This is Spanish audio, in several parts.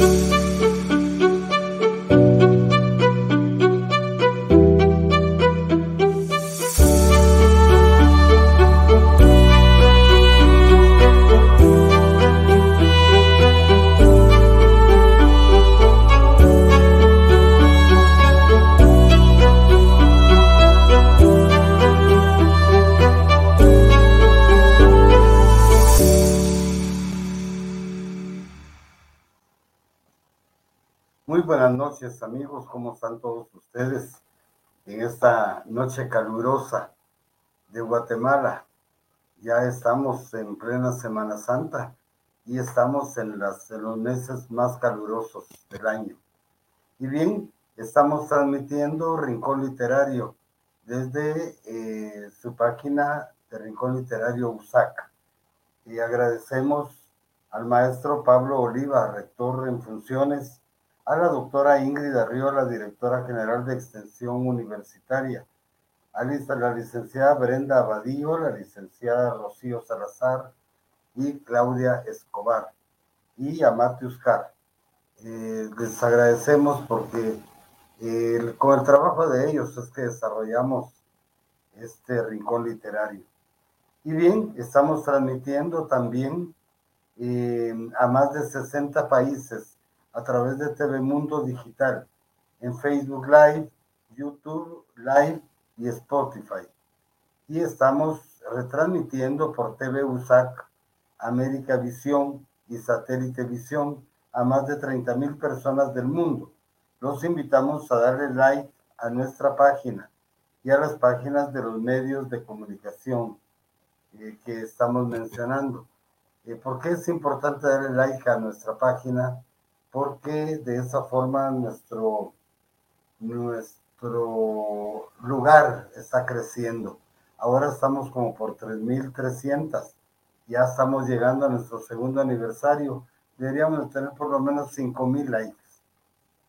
buenas noches amigos, ¿cómo están todos ustedes en esta noche calurosa de Guatemala? Ya estamos en plena Semana Santa y estamos en, las, los meses más calurosos del año. Y bien, estamos transmitiendo Rincón Literario desde eh, su página de Rincón Literario USAC. Y agradecemos al maestro Pablo Oliva, rector en funciones a la doctora Ingrid Arriola, directora general de Extensión Universitaria, a la licenciada Brenda Abadío, la licenciada Rocío Salazar y Claudia Escobar, y a Matius Carr. Eh, les agradecemos porque con el trabajo de ellos es que desarrollamos este rincón literario. Y bien, estamos transmitiendo también eh, a más de 60 países a través de TV Mundo Digital, en Facebook Live, YouTube Live y Spotify. Y estamos retransmitiendo por TV USAC, América Visión y Satélite Visión a más de 30 mil personas del mundo. Los invitamos a darle like a nuestra página y a las páginas de los medios de comunicación eh, que estamos mencionando. Eh, ¿Por qué es importante darle like a nuestra página? Porque de esa forma nuestro, nuestro lugar está creciendo. Ahora estamos como por 3.300. Ya estamos llegando a nuestro segundo aniversario. Deberíamos tener por lo menos 5.000 likes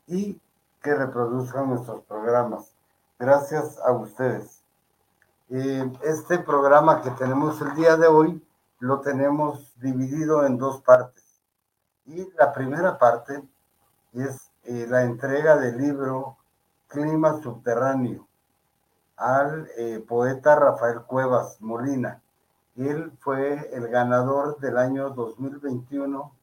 y que reproduzcan nuestros programas. Gracias a ustedes. Eh, este programa que tenemos el día de hoy lo tenemos dividido en dos partes. Y la primera parte es eh, la entrega del libro Clima Subterráneo al eh, poeta Rafael Cuevas Molina. Él fue el ganador del año 2021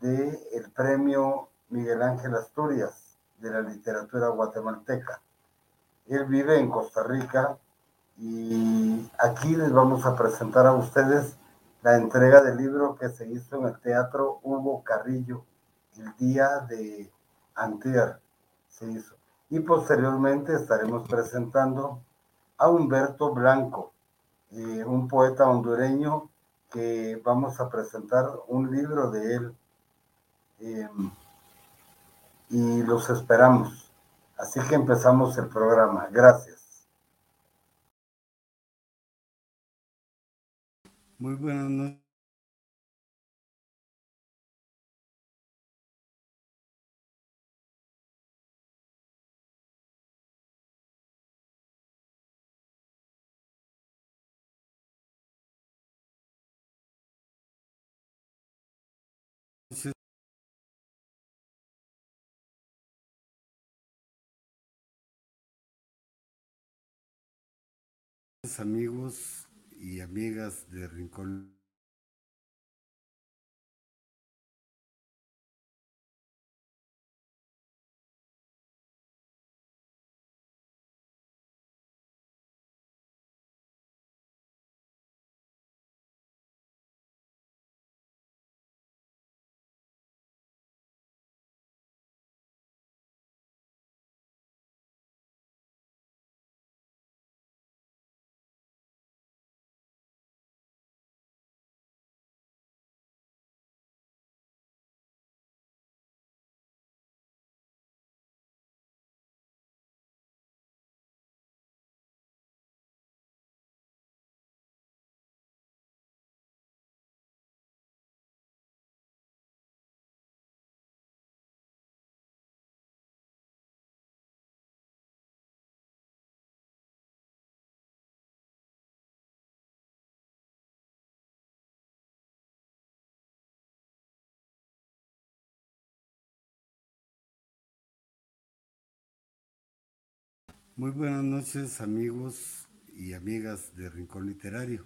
del el premio Miguel Ángel Asturias de la literatura guatemalteca. Él vive en Costa Rica y aquí les vamos a presentar a ustedes la entrega del libro que se hizo en el Teatro Hugo Carrillo el día de anterior se hizo. Y posteriormente estaremos presentando a Humberto Blanco, eh, un poeta hondureño que vamos a presentar un libro de él. Em, y los esperamos. Así que empezamos el programa. Gracias. Muy buenas noches. amigos y amigas de Rincón Muy buenas noches amigos y amigas de Rincón Literario.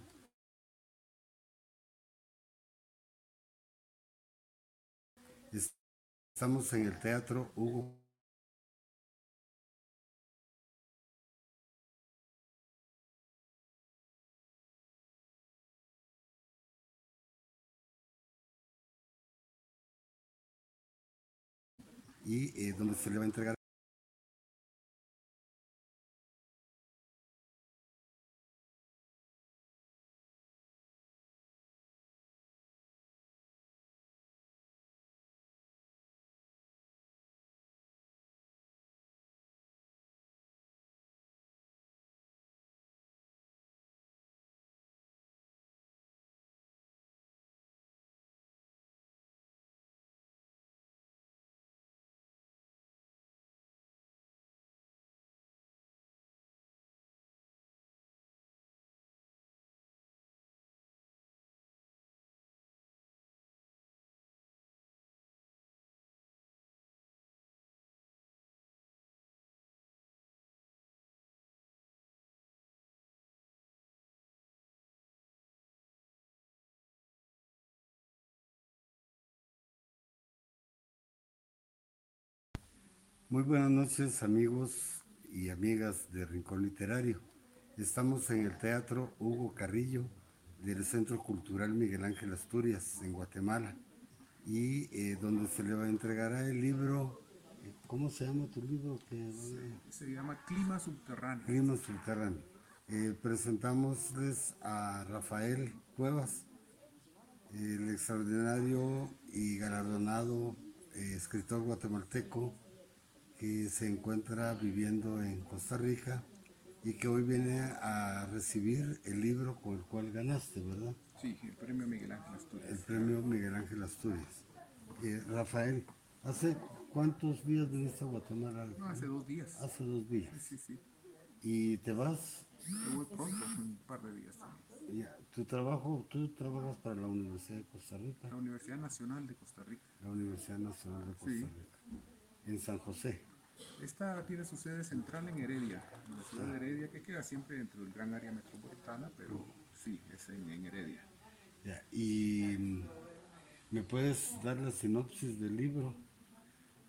Estamos en el Teatro Hugo y eh, donde se le va a entregar Muy buenas noches amigos y amigas de Rincón Literario. Estamos en el Teatro Hugo Carrillo del Centro Cultural Miguel Ángel Asturias en Guatemala y eh, donde se le va a entregar el libro, eh, ¿cómo se llama tu libro? Que, se, llama Clima Subterráneo. Clima Subterráneo. Eh, presentamosles a Rafael Cuevas, el extraordinario y galardonado escritor guatemalteco que se encuentra viviendo en Costa Rica y que hoy viene a recibir el libro con el cual ganaste, ¿verdad? Sí, el premio Miguel Ángel Asturias. El premio Miguel Ángel Asturias. Eh, Rafael, ¿hace cuántos días viniste a Guatemala? No, hace dos días. Hace dos días. Sí, sí. ¿Y te vas? Me voy pronto, un par de días también. ¿Tu trabajo, tú trabajas para la Universidad de Costa Rica? La Universidad Nacional de Costa Rica. La Universidad Nacional de Costa Sí. Rica. En San José. Esta tiene su sede central en Heredia, en la ciudad de Heredia, que queda siempre dentro del gran área metropolitana, pero sí, es en, en Heredia. Ya, ¿Y mm, me puedes dar la sinopsis del libro?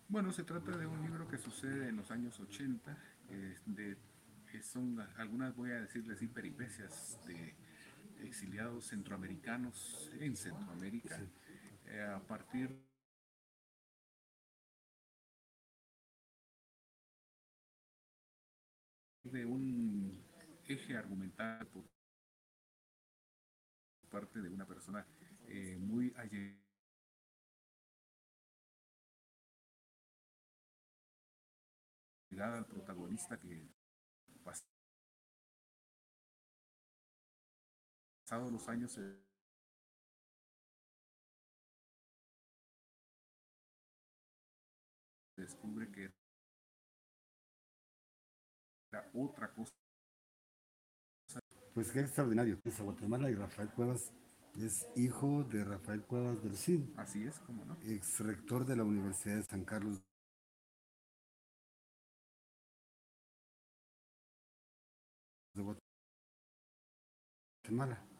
Bueno, se trata de un libro que sucede en los años 80, eh, de, que son algunas, voy a decirles así, peripecias de exiliados centroamericanos en Centroamérica, eh, a partir de un eje argumental por parte de una persona eh, muy allegada al protagonista que pasados los años se descubre que otra cosa Pues qué extraordinario. Es a Guatemala y Rafael Cuevas es hijo de Rafael Cuevas del Cid, así es como no ex rector de la Universidad de San Carlos de Guatemala.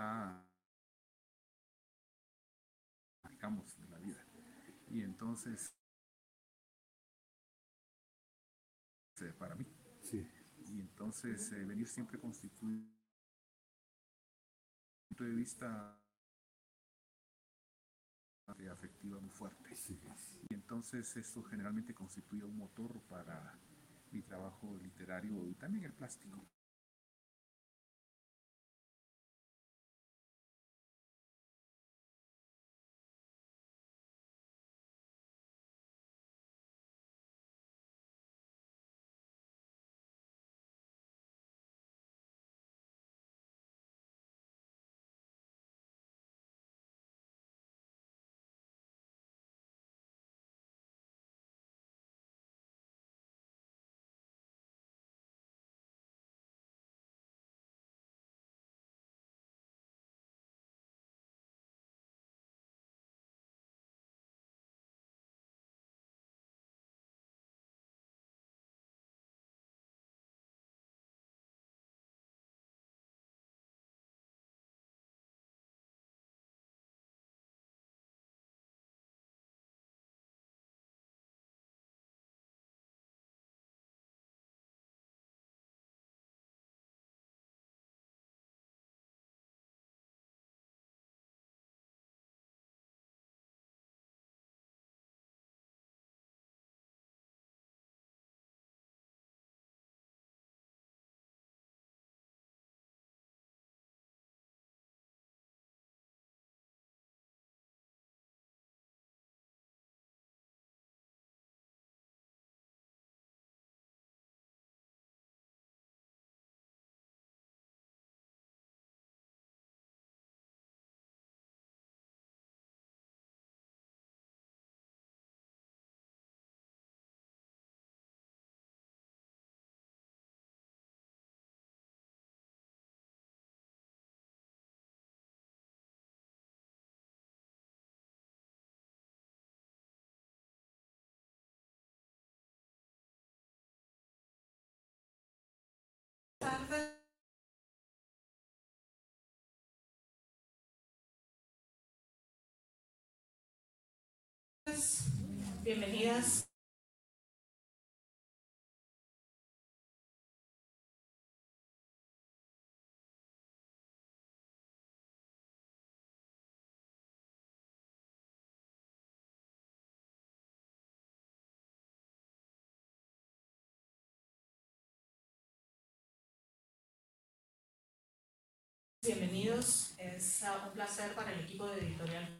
Está digamos de la vida y entonces eh, para mí Sí. y entonces eh, venir siempre constituye punto de vista afectiva muy fuerte sí. y entonces esto generalmente constituye un motor para mi trabajo literario y también el plástico bienvenidas. Bienvenidos, es uh, un placer para el equipo de editorial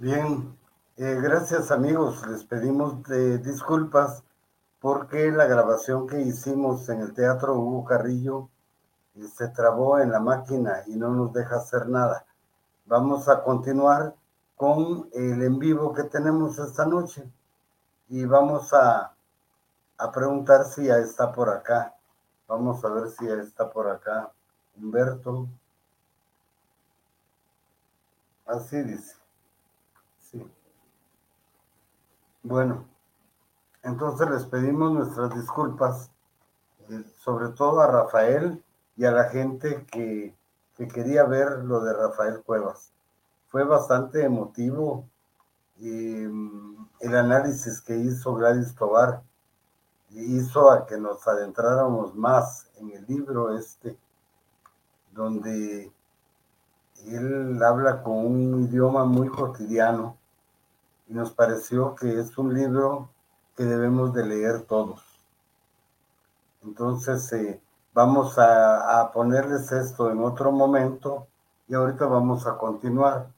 Bien, eh, gracias amigos, les pedimos disculpas porque la grabación que hicimos en el Teatro Hugo Carrillo eh, se trabó en la máquina y no nos deja hacer nada. Vamos a continuar con el en vivo que tenemos esta noche y vamos a, a preguntar si ya está por acá. Vamos a ver si ya está por acá Humberto. Así dice. Sí. Bueno, entonces les pedimos nuestras disculpas, eh, sobre todo a Rafael y a la gente que, quería ver lo de Rafael Cuevas. Fue bastante emotivo mm, el análisis que hizo Gladys Tobar hizo a que nos adentráramos más en el libro este, donde él habla con un idioma muy cotidiano y nos pareció que es un libro que debemos de leer todos. Entonces, eh, vamos a, ponerles esto en otro momento y ahorita vamos a continuar.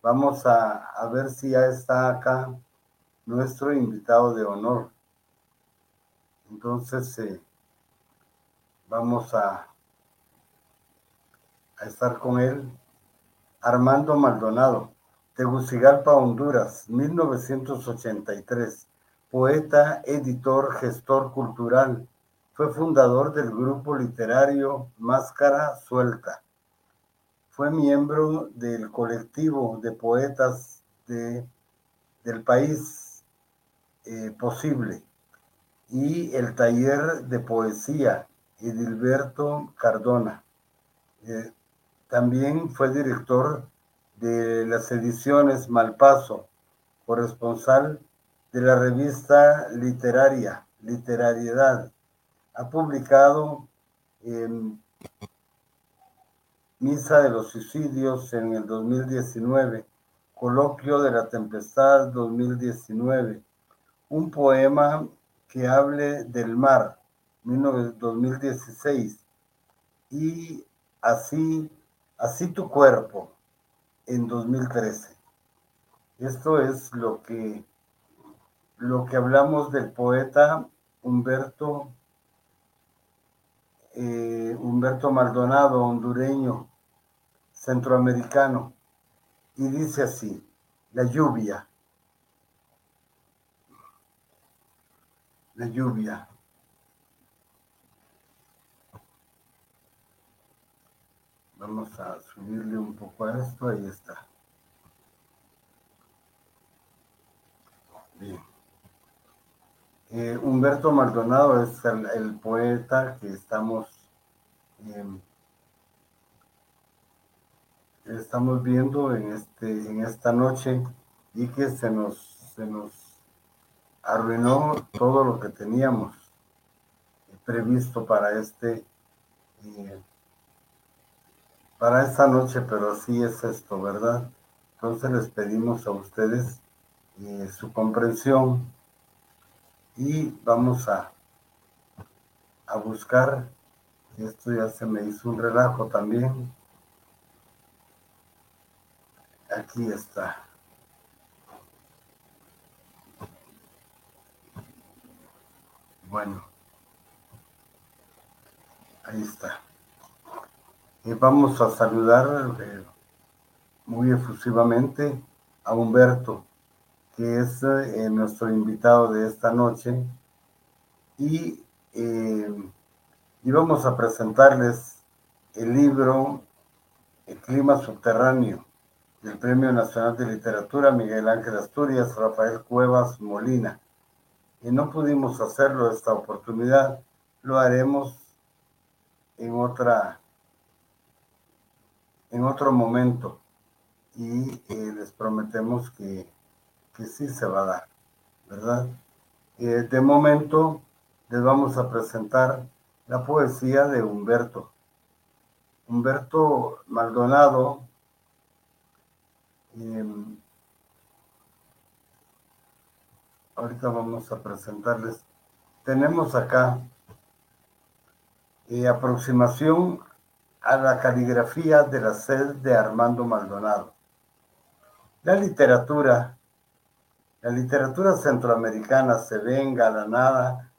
Vamos a, a ver si ya está acá nuestro invitado de honor. Entonces, eh, vamos a, a estar con él. Armando Maldonado, Tegucigalpa, Honduras, 1983. Poeta, editor, gestor cultural. Fue fundador del grupo literario Máscara Suelta. Fue miembro del colectivo de poetas de, del país eh, Posible y el taller de poesía Edilberto Cardona. Eh, también fue director de las ediciones Malpaso, corresponsal de la revista literaria Literariedad. Ha publicado en Misa de los Suicidios en el 2019, Coloquio de la Tempestad 2019, un poema que hable del mar 2016 y así Así tu cuerpo en 2013. Esto es lo que, lo que hablamos del poeta Humberto, eh, Humberto Maldonado, hondureño, centroamericano. Y dice así, la lluvia. La lluvia. Vamos a subirle un poco a esto, ahí está. Bien. Eh, Humberto Maldonado es el, poeta que estamos, em, estamos viendo en, este, en esta noche y que se nos, se nos arruinó todo lo que teníamos previsto para este eh, para esta noche, pero así es esto, ¿verdad? Entonces les pedimos a ustedes eh, su comprensión y vamos a, a buscar, esto ya se me hizo un relajo también, aquí está. Bueno, ahí está vamos a saludar eh, muy efusivamente a Humberto, que es eh, nuestro invitado de esta noche. Y, eh, y vamos a presentarles el libro El clima subterráneo del Premio Nacional de Literatura Miguel Ángel Asturias, Rafael Cuevas Molina. Y no pudimos hacerlo esta oportunidad, lo haremos en otra en otro momento y eh, les prometemos que, que, sí se va a dar, ¿verdad? Eh, de momento les vamos a presentar la poesía de Humberto. Humberto Maldonado em, ahorita vamos a presentarles. Tenemos acá eh, aproximación a la caligrafía de la sed de Armando Maldonado. La literatura, la literatura centroamericana se ve engalanada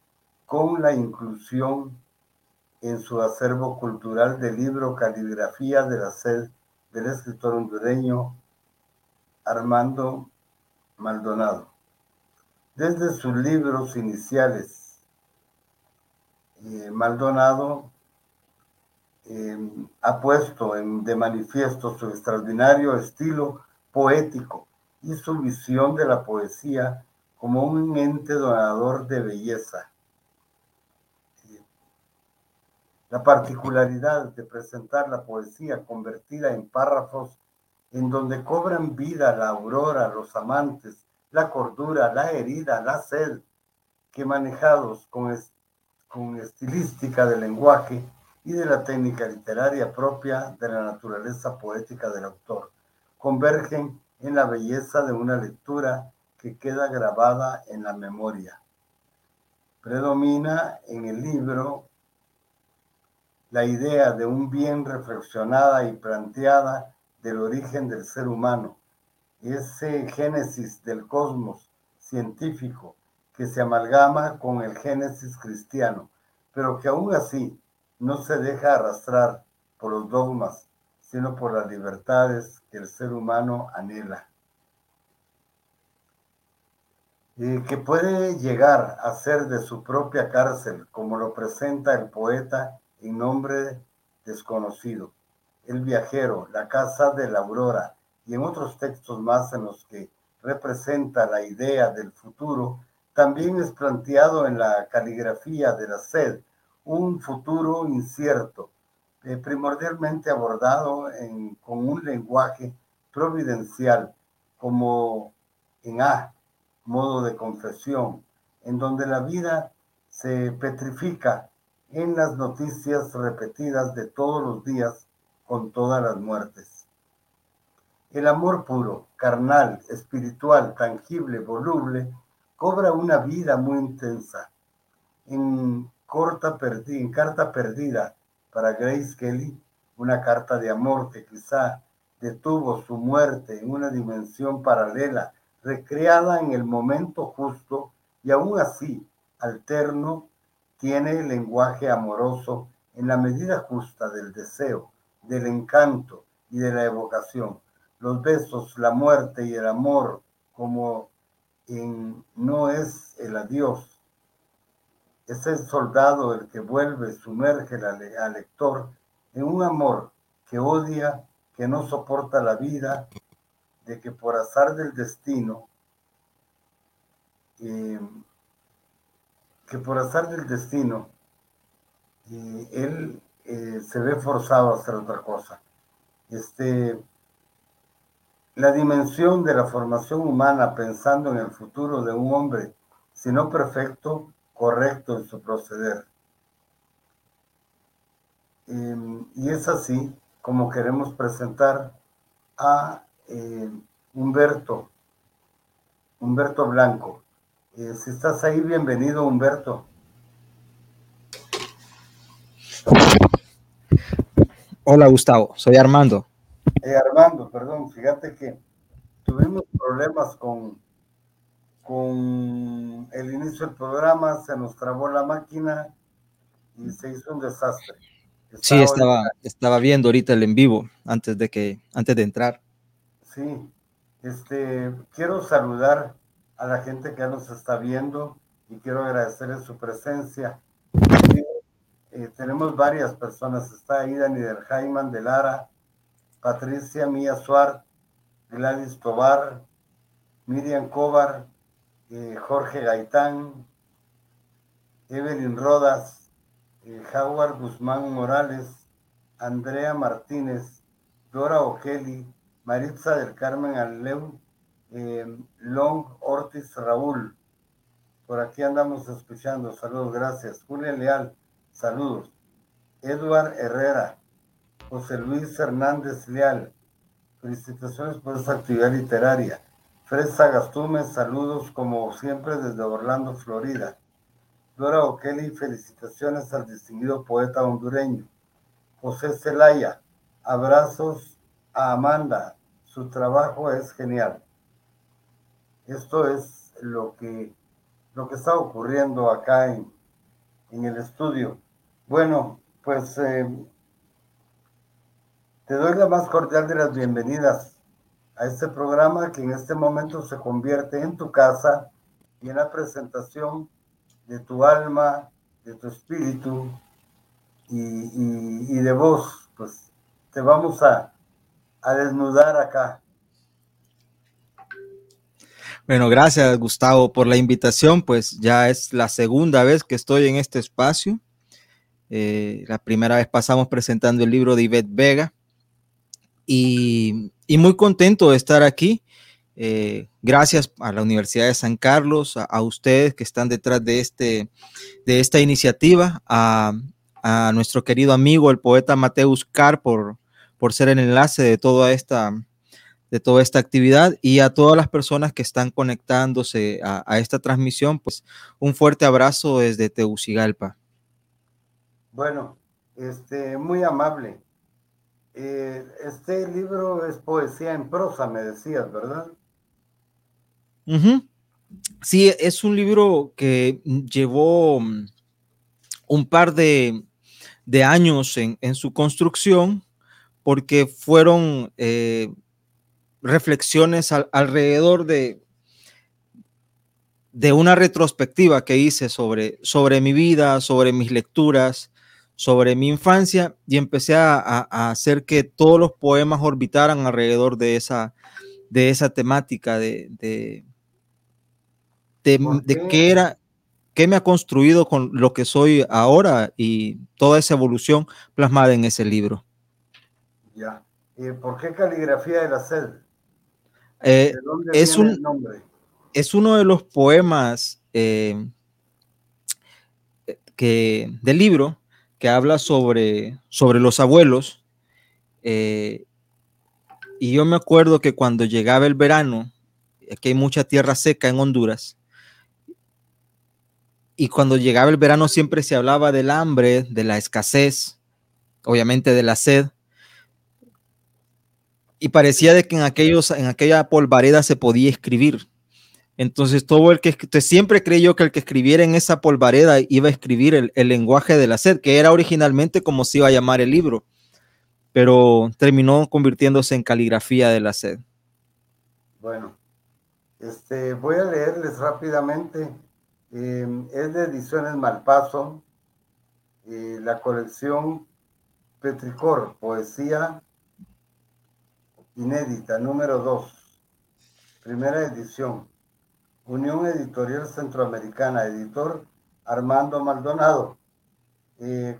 con la inclusión en su acervo cultural del libro Caligrafía de la Sed del escritor hondureño Armando Maldonado. Desde sus libros iniciales, eh, Maldonado eh, ha puesto en, de manifiesto su extraordinario estilo poético y su visión de la poesía como un ente donador de belleza. La particularidad de presentar la poesía convertida en párrafos en donde cobran vida la aurora, los amantes, la cordura, la herida, la sed, que manejados con, con estilística del lenguaje y de la técnica literaria propia de la naturaleza poética del autor, convergen en la belleza de una lectura que queda grabada en la memoria. Predomina en el libro la idea de un bien reflexionada y planteada del origen del ser humano, ese génesis del cosmos científico que se amalgama con el génesis cristiano, pero que aún así no se deja arrastrar por los dogmas, sino por las libertades que el ser humano anhela. Y que puede llegar a ser de su propia cárcel, como lo presenta el poeta en nombre desconocido, el viajero, la casa de la aurora, y en otros textos más en los que representa la idea del futuro, también es planteado en la caligrafía de la sed, un futuro incierto, eh, primordialmente abordado con un lenguaje providencial, como en A, modo de confesión, en donde la vida se petrifica en las noticias repetidas de todos los días con todas las muertes. El amor puro, carnal, espiritual, tangible, voluble, cobra una vida muy intensa. En, corta en carta perdida para Grace Kelly, una carta de amor que quizá detuvo su muerte en una dimensión paralela, recreada en el momento justo y aún así alterno, tiene el lenguaje amoroso en la medida justa del deseo, del encanto y de la evocación los besos, la muerte y el amor como en no es el adiós. Es el soldado el que vuelve, sumerge al lector en un amor que odia, que no soporta la vida, de que por azar del destino, eh, que por azar del destino, eh, él eh, se ve forzado a hacer otra cosa. Este, la dimensión de la formación humana pensando en el futuro de un hombre, si no perfecto, correcto en su proceder. Em, y es así como queremos presentar a eh, Humberto, Humberto Blanco. Eh, si estás ahí, bienvenido Humberto. Hola Gustavo, soy Armando. Eh, Armando, perdón, fíjate que tuvimos problemas con, con el inicio del programa, se nos trabó la máquina y se hizo un desastre. sí, estaba, estaba viendo ahorita el en vivo antes de que, antes de entrar. Sí, este, quiero saludar a la gente que nos está viendo y quiero agradecerles su presencia. Eh, tenemos varias personas, está ahí Dani del Jaiman de Lara, Patricia Mía Suárez, Gladys Tobar, Miriam Cobar, Jorge Gaitán, Evelyn Rodas, eh, Howard Guzmán Morales, Andrea Martínez, Dora O'Kelly, Maritza del Carmen Aleu, eh, Long Ortiz Raúl. Por aquí andamos escuchando. Saludos, gracias. Julia Leal, saludos. Edward Herrera, José Luis Hernández Leal, felicitaciones por esta actividad literaria. Fresa Gastume, saludos como siempre desde Orlando, Florida. Dora O'Kelly, felicitaciones al distinguido poeta hondureño. José Celaya, abrazos a Amanda, su trabajo es genial. Esto es lo que, lo que está ocurriendo acá en, en el estudio. Bueno, pues eh, te doy la más cordial de las bienvenidas a este programa que en este momento se convierte en tu casa y en la presentación de tu alma, de tu espíritu y, de vos. Pues te vamos a, a desnudar acá. Bueno, gracias Gustavo por la invitación, pues ya es la segunda vez que estoy en este espacio. Eh, la primera vez pasamos presentando el libro de Ivette Vega y, muy contento de estar aquí. Eh, gracias a la Universidad de San Carlos, a, ustedes que están detrás de, este, de esta iniciativa, a, nuestro querido amigo, el poeta Mateus Carr, por, por ser el enlace de toda esta de toda esta actividad y a todas las personas que están conectándose a, a esta transmisión, pues un fuerte abrazo desde Tegucigalpa. Bueno, este, muy amable. Eh, este libro es poesía en prosa, me decías, ¿verdad? Sí, es un libro que llevó mm, un par de, años en, su construcción porque fueron eh, reflexiones alrededor de, de una retrospectiva que hice sobre, sobre mi vida, sobre mis lecturas, sobre mi infancia y empecé a, hacer que todos los poemas orbitaran alrededor de esa, de esa temática, de, de, de, qué era, qué me ha construido con lo que soy ahora y toda esa evolución plasmada en ese libro. Ya. ¿Y por qué caligrafía de la sed? Eh, ¿De dónde es un? Es uno de los poemas eh, que, del libro que habla sobre, sobre los abuelos. Eh, y yo me acuerdo que cuando llegaba el verano, aquí hay mucha tierra seca en Honduras, y cuando llegaba el verano siempre se hablaba del hambre, de la escasez, obviamente de la sed. Y parecía de que en, aquellos, en aquella polvareda se podía escribir. Entonces, todo el que siempre creyó que el que escribiera en esa polvareda iba a escribir el, lenguaje de la sed, que era originalmente como se iba a llamar el libro, pero terminó convirtiéndose en caligrafía de la sed. Bueno, este, voy a leerles rápidamente. Em, es de Ediciones Malpaso, la colección Petricor, poesía inédita, número 2, primera edición. Unión Editorial Centroamericana, editor Armando Maldonado.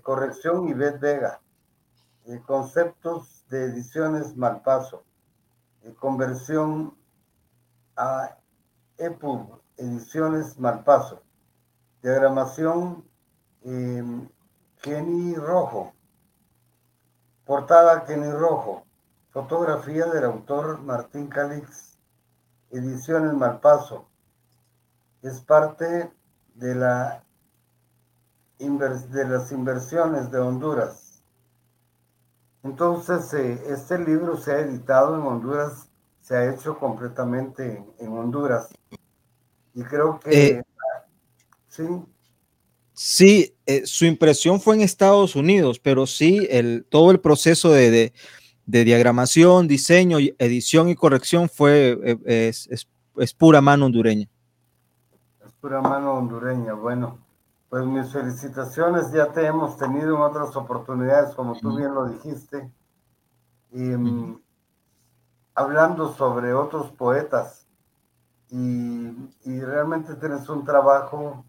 Corrección Ivette Vega. Conceptos de ediciones Malpaso. Conversión a EPUB, ediciones Malpaso. Diagramación Kenny Rojo. Portada Kenny Rojo. Fotografía del autor Martín Calix. Ediciones Malpaso es parte de, la de las inversiones de Honduras. Entonces, eh, este libro se ha editado en Honduras, se ha hecho completamente en, Honduras. Y creo que... Eh, sí. Sí, eh, su impresión fue en Estados Unidos, pero sí, el, todo el proceso de, diagramación, diseño, edición y corrección fue, es, es pura mano hondureña pura mano hondureña. Bueno, pues mis felicitaciones, ya te hemos tenido en otras oportunidades, como tú bien lo dijiste, y, mm, hablando sobre otros poetas. Y, realmente tienes un trabajo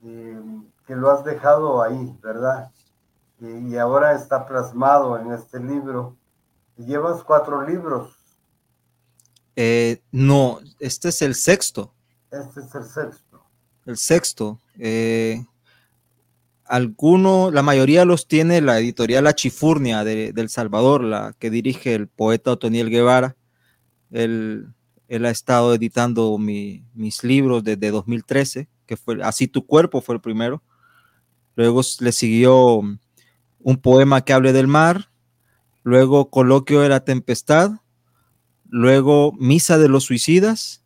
que lo has dejado ahí, ¿verdad? Y, ahora está plasmado en este libro. Y llevas cuatro libros. Eh, no, este es el sexto. Este es el sexto el sexto. Eh, alguno, la mayoría los tiene la editorial La Chifurnia de, El Salvador, la que dirige el poeta Otoniel Guevara. Él, él ha estado editando mis libros desde 2013, que fue Así tu cuerpo fue el primero. Luego le siguió un poema que hable del mar. Luego Coloquio de la Tempestad. luego Misa de los Suicidas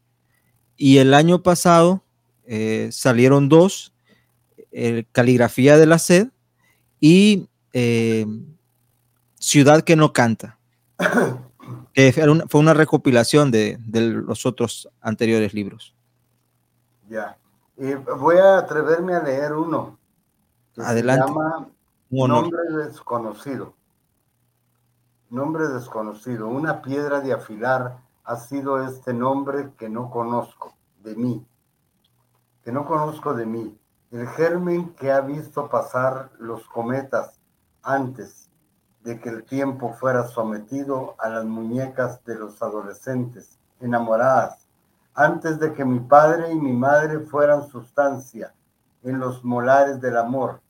y el año pasado eh, salieron dos, Caligrafía de la Sed y eh, Ciudad que no canta, que fue una recopilación de, los otros anteriores libros. Ya, y voy a atreverme a leer uno. Adelante. Se llama Nombre desconocido. Nombre desconocido. Una piedra de afilar ha sido este nombre que no conozco de mí. Que no conozco de mí. El germen que ha visto pasar los cometas antes de que el tiempo fuera sometido a las muñecas de los adolescentes enamoradas, antes de que mi padre y mi madre fueran sustancia en los molares del amor,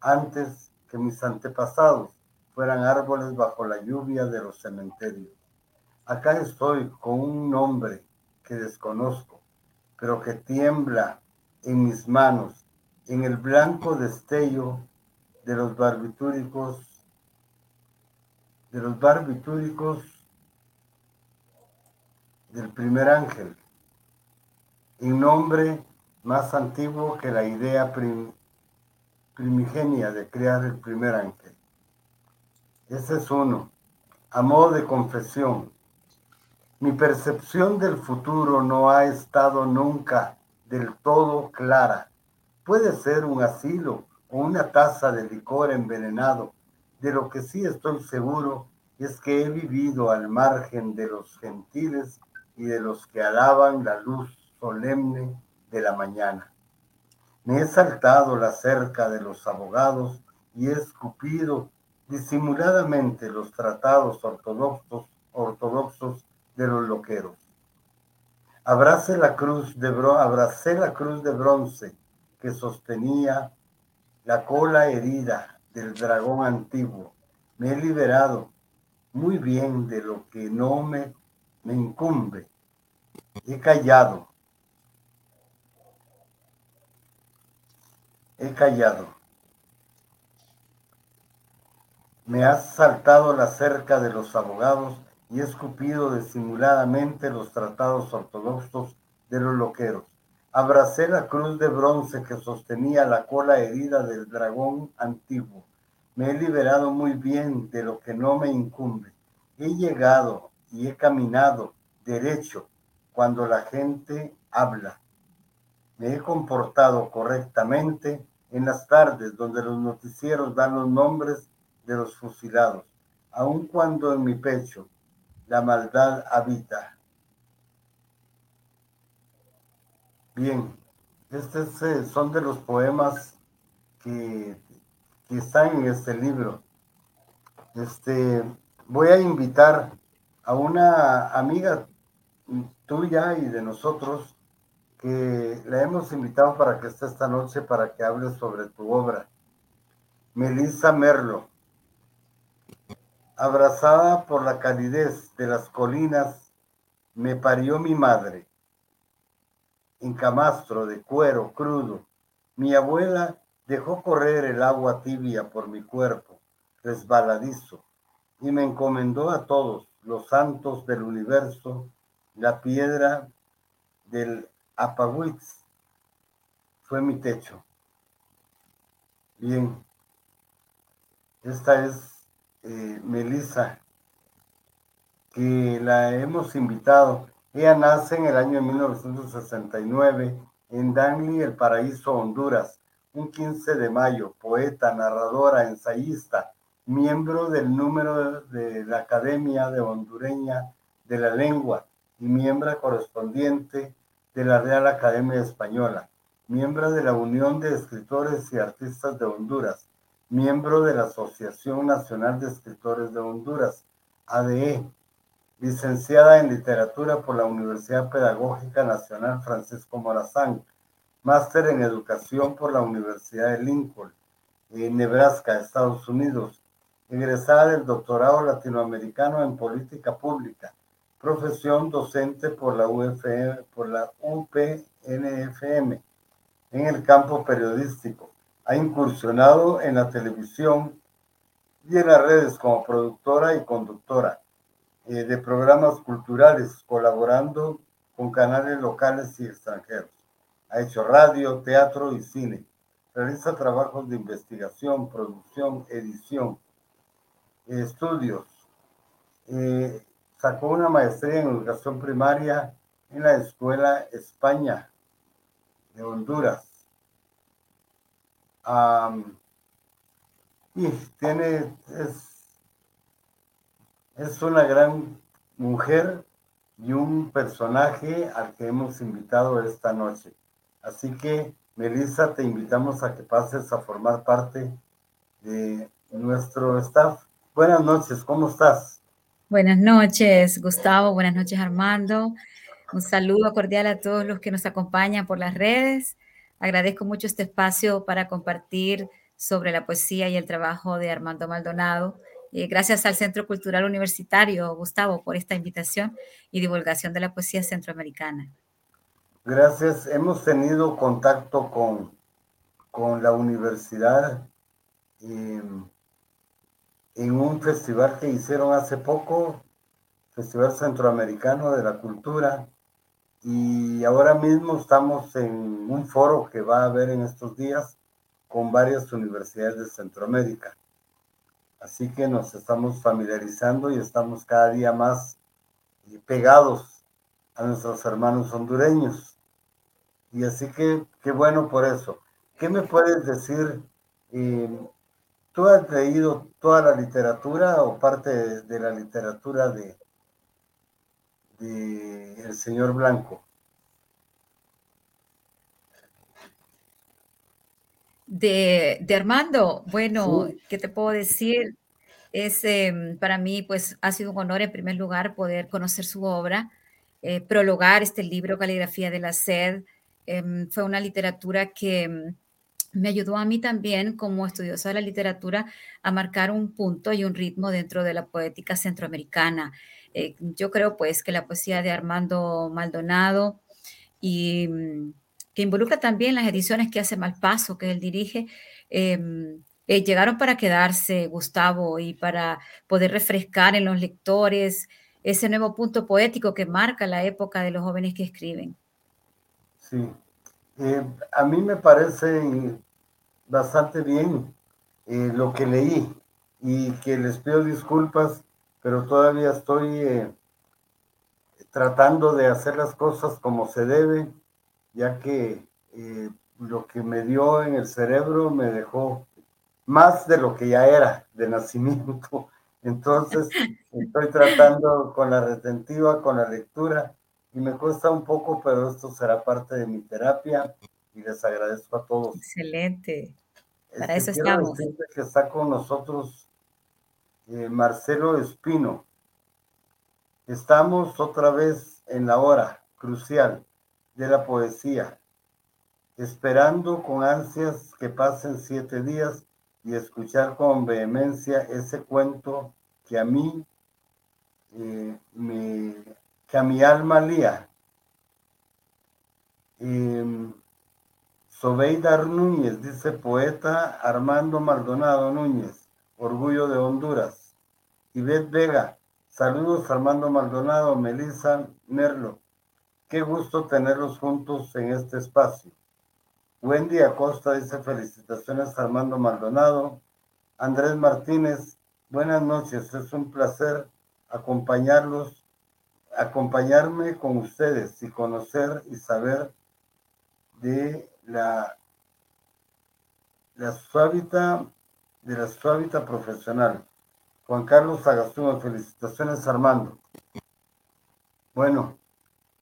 antes que mis antepasados fueran árboles bajo la lluvia de los cementerios. Acá estoy con un nombre que desconozco, pero que tiembla en mis manos, en el blanco destello de los barbitúricos, de los barbitúricos del primer ángel, en nombre más antiguo que la idea primigenia de crear el primer ángel. Ese es uno. A modo de confesión, mi percepción del futuro no ha estado nunca del todo clara. Puede ser un asilo o una taza de licor envenenado. De lo que sí estoy seguro es que he vivido al margen de los gentiles y de los que alaban la luz solemne de la mañana. Me he saltado la cerca de los abogados y he escupido disimuladamente los tratados ortodoxos, de los loqueros. Abrace la cruz de abracé la cruz de bronce que sostenía la cola herida del dragón antiguo. Me he liberado muy bien de lo que no me, me incumbe. He callado he callado. Me has saltado la cerca de los abogados y escupido disimuladamente los tratados ortodoxos de los loqueros. Abracé la cruz de bronce que sostenía la cola herida del dragón antiguo. Me he liberado muy bien de lo que no me incumbe. He llegado y he caminado derecho cuando la gente habla. Me he comportado correctamente en las tardes donde los noticieros dan los nombres de los fusilados, aun cuando en mi pecho la maldad habita. Bien, estos eh, son de los poemas que, que, están en este libro. Este, voy a invitar a una amiga tuya y de nosotros que la hemos invitado para que esté esta noche para que hable sobre tu obra. Melissa Merlo, abrazada por la calidez de las colinas, me parió mi madre. En camastro de cuero crudo, mi abuela dejó correr el agua tibia por mi cuerpo, resbaladizo, y me encomendó a todos los santos del universo la piedra del Apagüitz fue mi techo. Bien, esta es eh, Melissa, que la hemos invitado. Ella nace en el año 1969 en Danley, El Paraíso, Honduras, un 15 de mayo, poeta, narradora, ensayista, miembro del número de la Academia de Hondureña de la Lengua y miembro correspondiente de la Real Academia Española, miembro de la Unión de Escritores y Artistas de Honduras, miembro de la Asociación Nacional de Escritores de Honduras, ADE, licenciada en Literatura por la Universidad Pedagógica Nacional Francisco Morazán, máster en Educación por la Universidad de Lincoln, en Nebraska, Estados Unidos, egresada del Doctorado Latinoamericano en Política Pública, profesión docente por la, por la UPNFM en el campo periodístico. Ha incursionado en la televisión y en las redes como productora y conductora. eh, de programas culturales, colaborando con canales locales y extranjeros. Ha hecho radio, teatro y cine. Realiza trabajos de investigación, producción, edición, estudios. Eh, sacó una maestría en educación primaria en la Escuela España de Honduras. Y tiene, es, es una gran mujer y un personaje al que hemos invitado esta noche. Así que, Melissa, te invitamos a que pases a formar parte de nuestro staff. Buenas noches, ¿cómo estás? Buenas noches, Gustavo. Buenas noches, Armando. Un saludo cordial a todos los que nos acompañan por las redes. Agradezco mucho este espacio para compartir sobre la poesía y el trabajo de Armando Maldonado. Eh, gracias al Centro Cultural Universitario, Gustavo, por esta invitación y divulgación de la poesía centroamericana. Gracias. Hemos tenido contacto con, con la universidad en un festival que hicieron hace poco, Festival Centroamericano de la Cultura, y ahora mismo estamos en un foro que va a haber en estos días con varias universidades de Centroamérica. Así que nos estamos familiarizando y estamos cada día más eh, pegados a nuestros hermanos hondureños. Y así que qué bueno por eso. ¿Qué me puedes decir? Eh, ¿Tú has leído toda la literatura o parte de la literatura de, el señor Blanco. De, Armando, bueno, ¿qué te puedo decir? Es em, para mí, pues, ha sido un honor en primer lugar poder conocer su obra, eh, prologar este libro, Caligrafía de la Sed. Em, fue una literatura que em, me ayudó a mí también, como estudiosa de la literatura, a marcar un punto y un ritmo dentro de la poética centroamericana. Eh, yo creo pues que la poesía de Armando Maldonado y mm, que involucra también las ediciones que hace Malpaso, que él dirige, em, eh, llegaron para quedarse, Gustavo, y para poder refrescar en los lectores ese nuevo punto poético que marca la época de los jóvenes que escriben. Sí, eh, a mí me parece bastante bien lo que leí y que les pido disculpas pero todavía estoy eh, tratando de hacer las cosas como se debe, ya que eh, lo que me dio en el cerebro me dejó más de lo que ya era de nacimiento. Entonces, estoy tratando con la retentiva, con la lectura, y me cuesta un poco, pero esto será parte de mi terapia y les agradezco a todos. Excelente. Para este, eso estamos. Que está con nosotros eh, Marcelo Espino. Estamos otra vez en la hora crucial de la poesía, esperando con ansias que pasen siete días y escuchar con vehemencia ese cuento que a mí, eh, me, que a mi alma lía. Eh, Sobeida Núñez, dice poeta Armando Maldonado Núñez. Orgullo de Honduras. Ivette Vega, saludos Armando Maldonado, Melissa Merlo. Qué gusto tenerlos juntos en este espacio. Wendy Acosta dice felicitaciones Armando Maldonado. Andrés Martínez, buenas noches, es un placer acompañarlos, acompañarme con ustedes y conocer y saber de la, la suavita de la suavita profesional. Juan Carlos Agastúa, felicitaciones Armando. Bueno,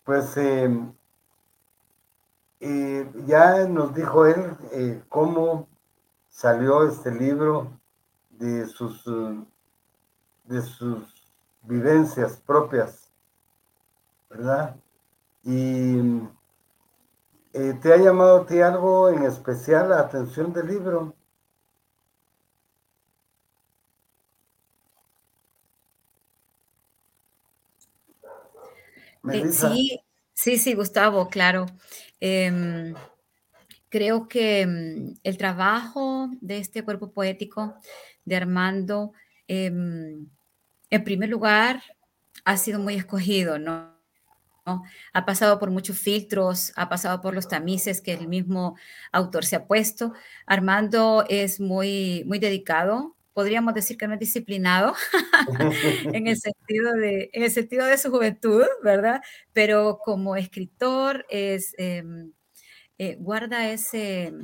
pues em, eh, ya nos dijo él eh, cómo salió este libro de sus, de sus vivencias propias, ¿verdad? Y eh, ¿te ha llamado a ti algo en especial la atención del libro? Eh, sí, sí, sí, Gustavo, claro. Em, creo que mm, el trabajo de este cuerpo poético de Armando, em, en primer lugar, ha sido muy escogido, ¿no? Ha pasado por muchos filtros, ha pasado por los tamices que el mismo autor se ha puesto. Armando es muy, muy dedicado, podríamos decir que no es disciplinado en, el sentido de, en el sentido de su juventud, ¿verdad? Pero como escritor es, em, eh, guarda ese,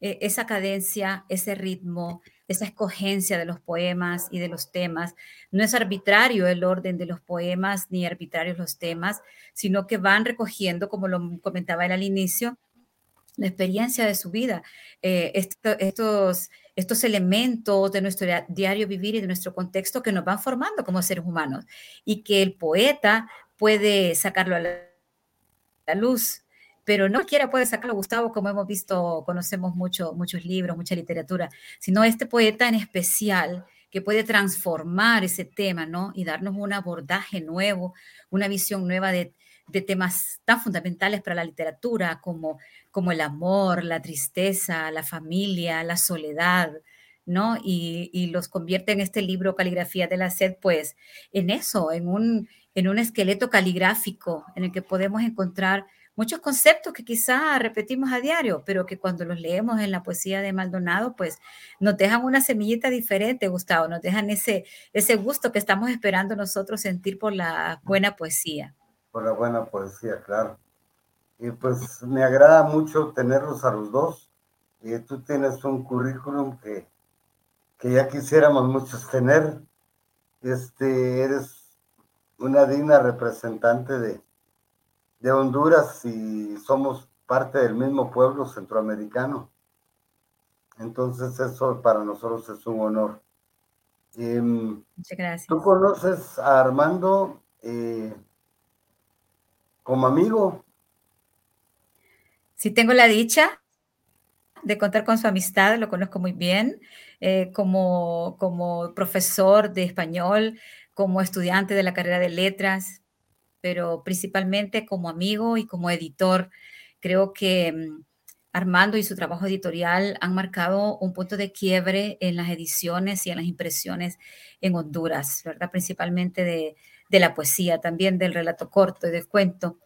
e, esa cadencia, ese ritmo, esa escogencia de los poemas y de los temas. No es arbitrario el orden de los poemas ni arbitrarios los temas, sino que van recogiendo, como lo comentaba él al inicio, la experiencia de su vida, eh, estos, estos elementos de nuestro diario vivir y de nuestro contexto que nos van formando como seres humanos y que el poeta puede sacarlo a la luz pero no cualquiera puede sacarlo, Gustavo, como hemos visto, conocemos mucho, muchos libros, mucha literatura, sino este poeta en especial que puede transformar ese tema, ¿no? Y darnos un abordaje nuevo, una visión nueva de, de temas tan fundamentales para la literatura como, como el amor, la tristeza, la familia, la soledad, ¿no? Y, los convierte en este libro Caligrafía de la Sed, pues en eso, en un, en un esqueleto caligráfico en el que podemos encontrar muchos conceptos que quizá repetimos a diario, pero que cuando los leemos en la poesía de Maldonado, pues nos dejan una semillita diferente, Gustavo, nos dejan ese, ese gusto que estamos esperando nosotros sentir por la buena poesía. Por la buena poesía, claro. Y pues me agrada mucho tenerlos a los dos. Y tú tienes un currículum que, que ya quisiéramos muchos tener. Este, eres una digna representante de, de Honduras y somos parte del mismo pueblo centroamericano. Entonces eso para nosotros es un honor. Em, Muchas gracias. ¿Tú conoces a Armando eh, como amigo? Sí, tengo la dicha de contar con su amistad, lo conozco muy bien, eh, como, como profesor de español, como estudiante de la carrera de letras, pero principalmente como amigo y como editor. Creo que mm, Armando y su trabajo editorial han marcado un punto de quiebre en las ediciones y en las impresiones en Honduras, ¿verdad? Principalmente de, la poesía, también del relato corto y del cuento,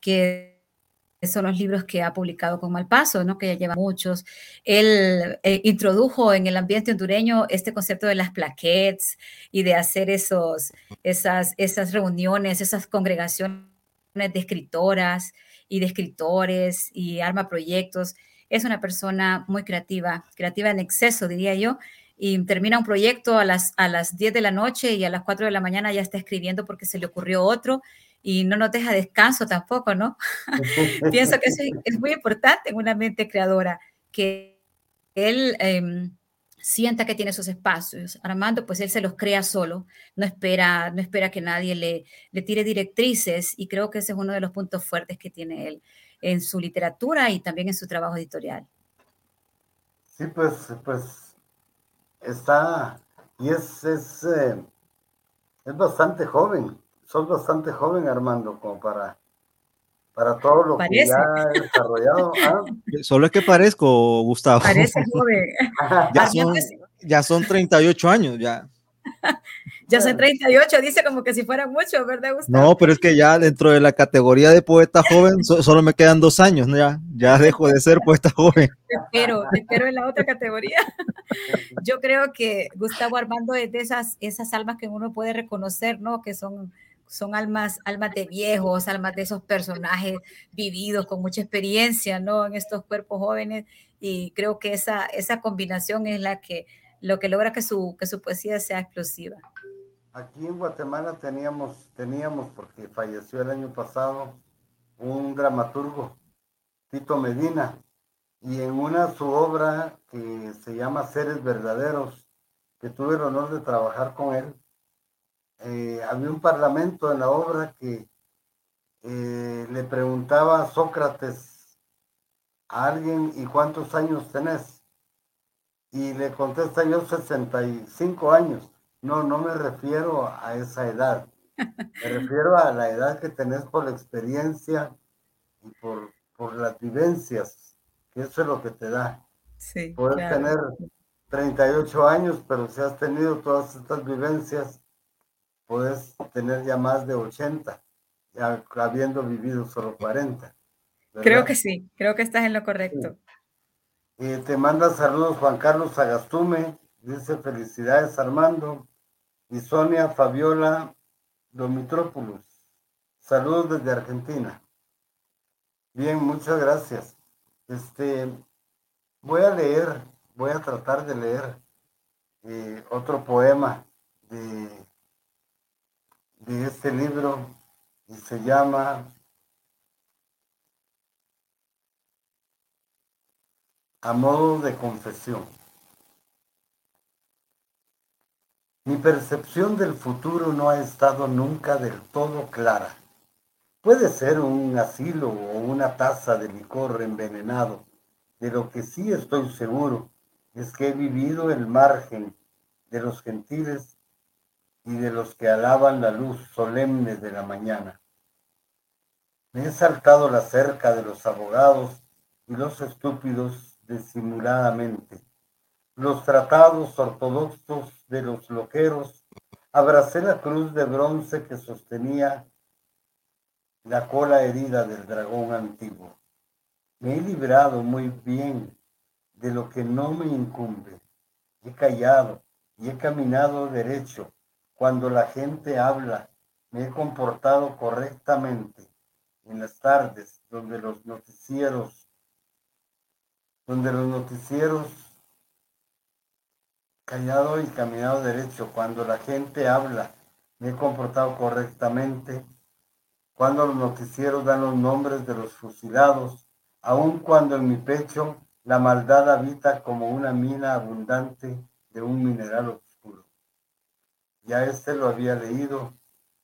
que son los libros que ha publicado con Malpaso, ¿no? que ya lleva muchos. Él eh, introdujo en el ambiente hondureño este concepto de las plaquettes y de hacer esos, esas, esas reuniones, esas congregaciones de escritoras y de escritores y arma proyectos. Es una persona muy creativa, creativa en exceso, diría yo, y termina un proyecto a las, a las 10 de la noche y a las 4 de la mañana ya está escribiendo porque se le ocurrió otro y no nos deja descanso tampoco, ¿no? Pienso que eso es muy importante en una mente creadora, que él em, sienta que tiene esos espacios. Armando, pues él se los crea solo, no espera, no espera que nadie le, le tire directrices y creo que ese es uno de los puntos fuertes que tiene él en su literatura y también en su trabajo editorial. Sí, pues, pues está, y es, es, eh, es bastante joven sos bastante joven, Armando, como para, para todo lo que ya he desarrollado. ¿ah? Solo es que parezco, Gustavo. Parece joven. ya, son, ya son 38 años, ya. ya son 38, dice como que si fuera mucho, ¿verdad, Gustavo? No, pero es que ya dentro de la categoría de poeta joven solo me quedan dos años, ya, ya dejo de ser poeta joven. Espero, espero en la otra categoría. Yo creo que Gustavo Armando es de esas, esas almas que uno puede reconocer, ¿no? Que son son almas, almas de viejos, almas de esos personajes vividos con mucha experiencia, ¿no? En estos cuerpos jóvenes y creo que esa, esa combinación es la que, lo que logra que su, que su poesía sea explosiva. Aquí en Guatemala teníamos, teníamos, porque falleció el año pasado, un dramaturgo, Tito Medina, y en una su obra que se llama Seres Verdaderos, que tuve el honor de trabajar con él, eh, había un parlamento en la obra que eh, le preguntaba a Sócrates a alguien, ¿y cuántos años tenés? Y le contesta yo 65 años. No, no me refiero a esa edad. Me refiero a la edad que tenés por la experiencia y por, por las vivencias, que eso es lo que te da. Sí, Puedes tener 38 años, pero si has tenido todas estas vivencias, puedes tener ya más de 80, ya habiendo vivido solo 40. Creo que sí, creo que estás en lo correcto. Eh, te manda saludos Juan Carlos Agastume, dice felicidades Armando y Sonia Fabiola Domitrópolis. Saludos desde Argentina. Bien, muchas gracias. Este, voy a leer, voy a tratar de leer eh, otro poema de, de este libro y se llama A modo de confesión. Mi percepción del futuro no ha estado nunca del todo clara. Puede ser un asilo o una taza de licor envenenado. De lo que sí estoy seguro es que he vivido el margen de los gentiles y de los que alaban la luz solemne de la mañana. Me he saltado la cerca de los abogados y los estúpidos disimuladamente. Los tratados ortodoxos de los loqueros, abracé la cruz de bronce que sostenía la cola herida del dragón antiguo. Me he librado muy bien de lo que no me incumbe. He callado y he caminado derecho. Cuando la gente habla, me he comportado correctamente. En las tardes, donde los noticieros, donde los noticieros, callado y caminado derecho. Cuando la gente habla, me he comportado correctamente. Cuando los noticieros dan los nombres de los fusilados, aun cuando en mi pecho la maldad habita como una mina abundante de un mineral oscuro. Ya este lo había leído,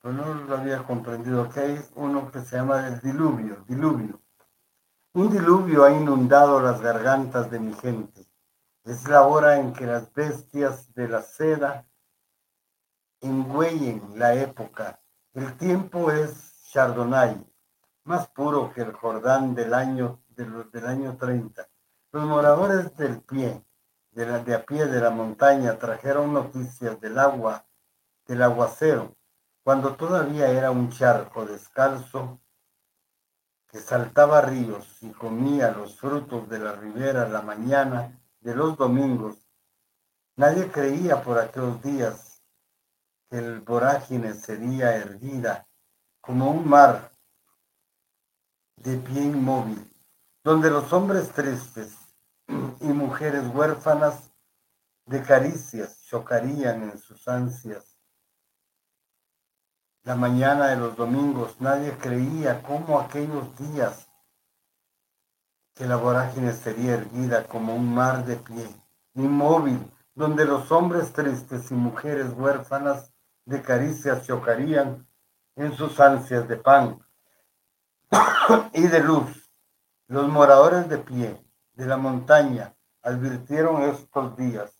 pero no lo había comprendido. Que hay uno que se llama el diluvio, diluvio. Un diluvio ha inundado las gargantas de mi gente. Es la hora en que las bestias de la seda engüellen la época. El tiempo es Chardonnay, más puro que el Jordán del año, del año 30 los moradores del pie, de, la, de a pie de la montaña, trajeron noticias del agua, del aguacero, cuando todavía era un charco descalzo que saltaba ríos y comía los frutos de la ribera la mañana de los domingos. Nadie creía por aquellos días que el vorágine sería erguida como un mar de pie inmóvil, donde los hombres tristes y mujeres huérfanas de caricias chocarían en sus ansias. La mañana de los domingos nadie creía cómo aquellos días que la vorágine sería erguida como un mar de pie, inmóvil, donde los hombres tristes y mujeres huérfanas de caricias chocarían en sus ansias de pan y de luz. Los moradores de pie, de la montaña advirtieron estos días,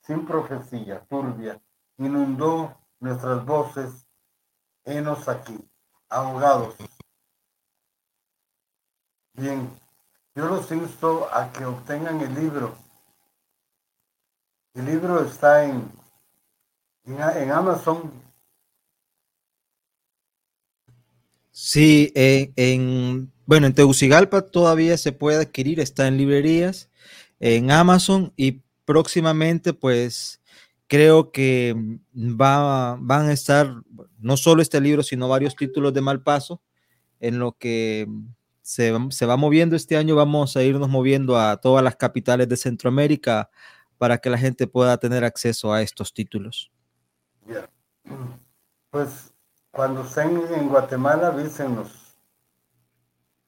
sin profecía turbia, inundó nuestras voces, henos aquí, ahogados. Bien, yo los insto a que obtengan el libro. El libro está en, en, Amazon. Sí, en bueno, en Tegucigalpa todavía se puede adquirir, está en librerías, en Amazon y próximamente pues creo que va, van a estar no solo este libro, sino varios títulos de Malpaso, en lo que se, se, va moviendo este año, vamos a irnos moviendo a todas las capitales de Centroamérica para que la gente pueda tener acceso a estos títulos. Pues cuando estén en Guatemala, avísenos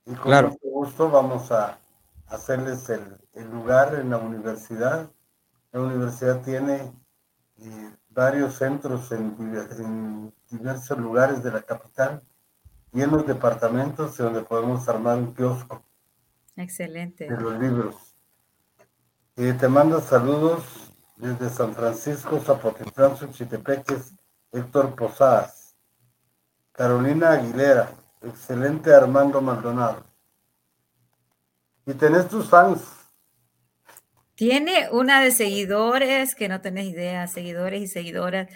y con mucho gusto vamos a hacerles el, lugar en la universidad. La universidad tiene eh, varios centros en, diversos lugares de la capital y en los departamentos donde podemos armar un kiosco. Excelente. De los libros. Y te mando saludos desde San Francisco, Zapotitlán, Suchitepeques, Héctor Posadas, Carolina Aguilera, Excelente Armando Maldonado. Y tenés tus fans. Tiene una de seguidores que no tenés idea, seguidores y seguidoras.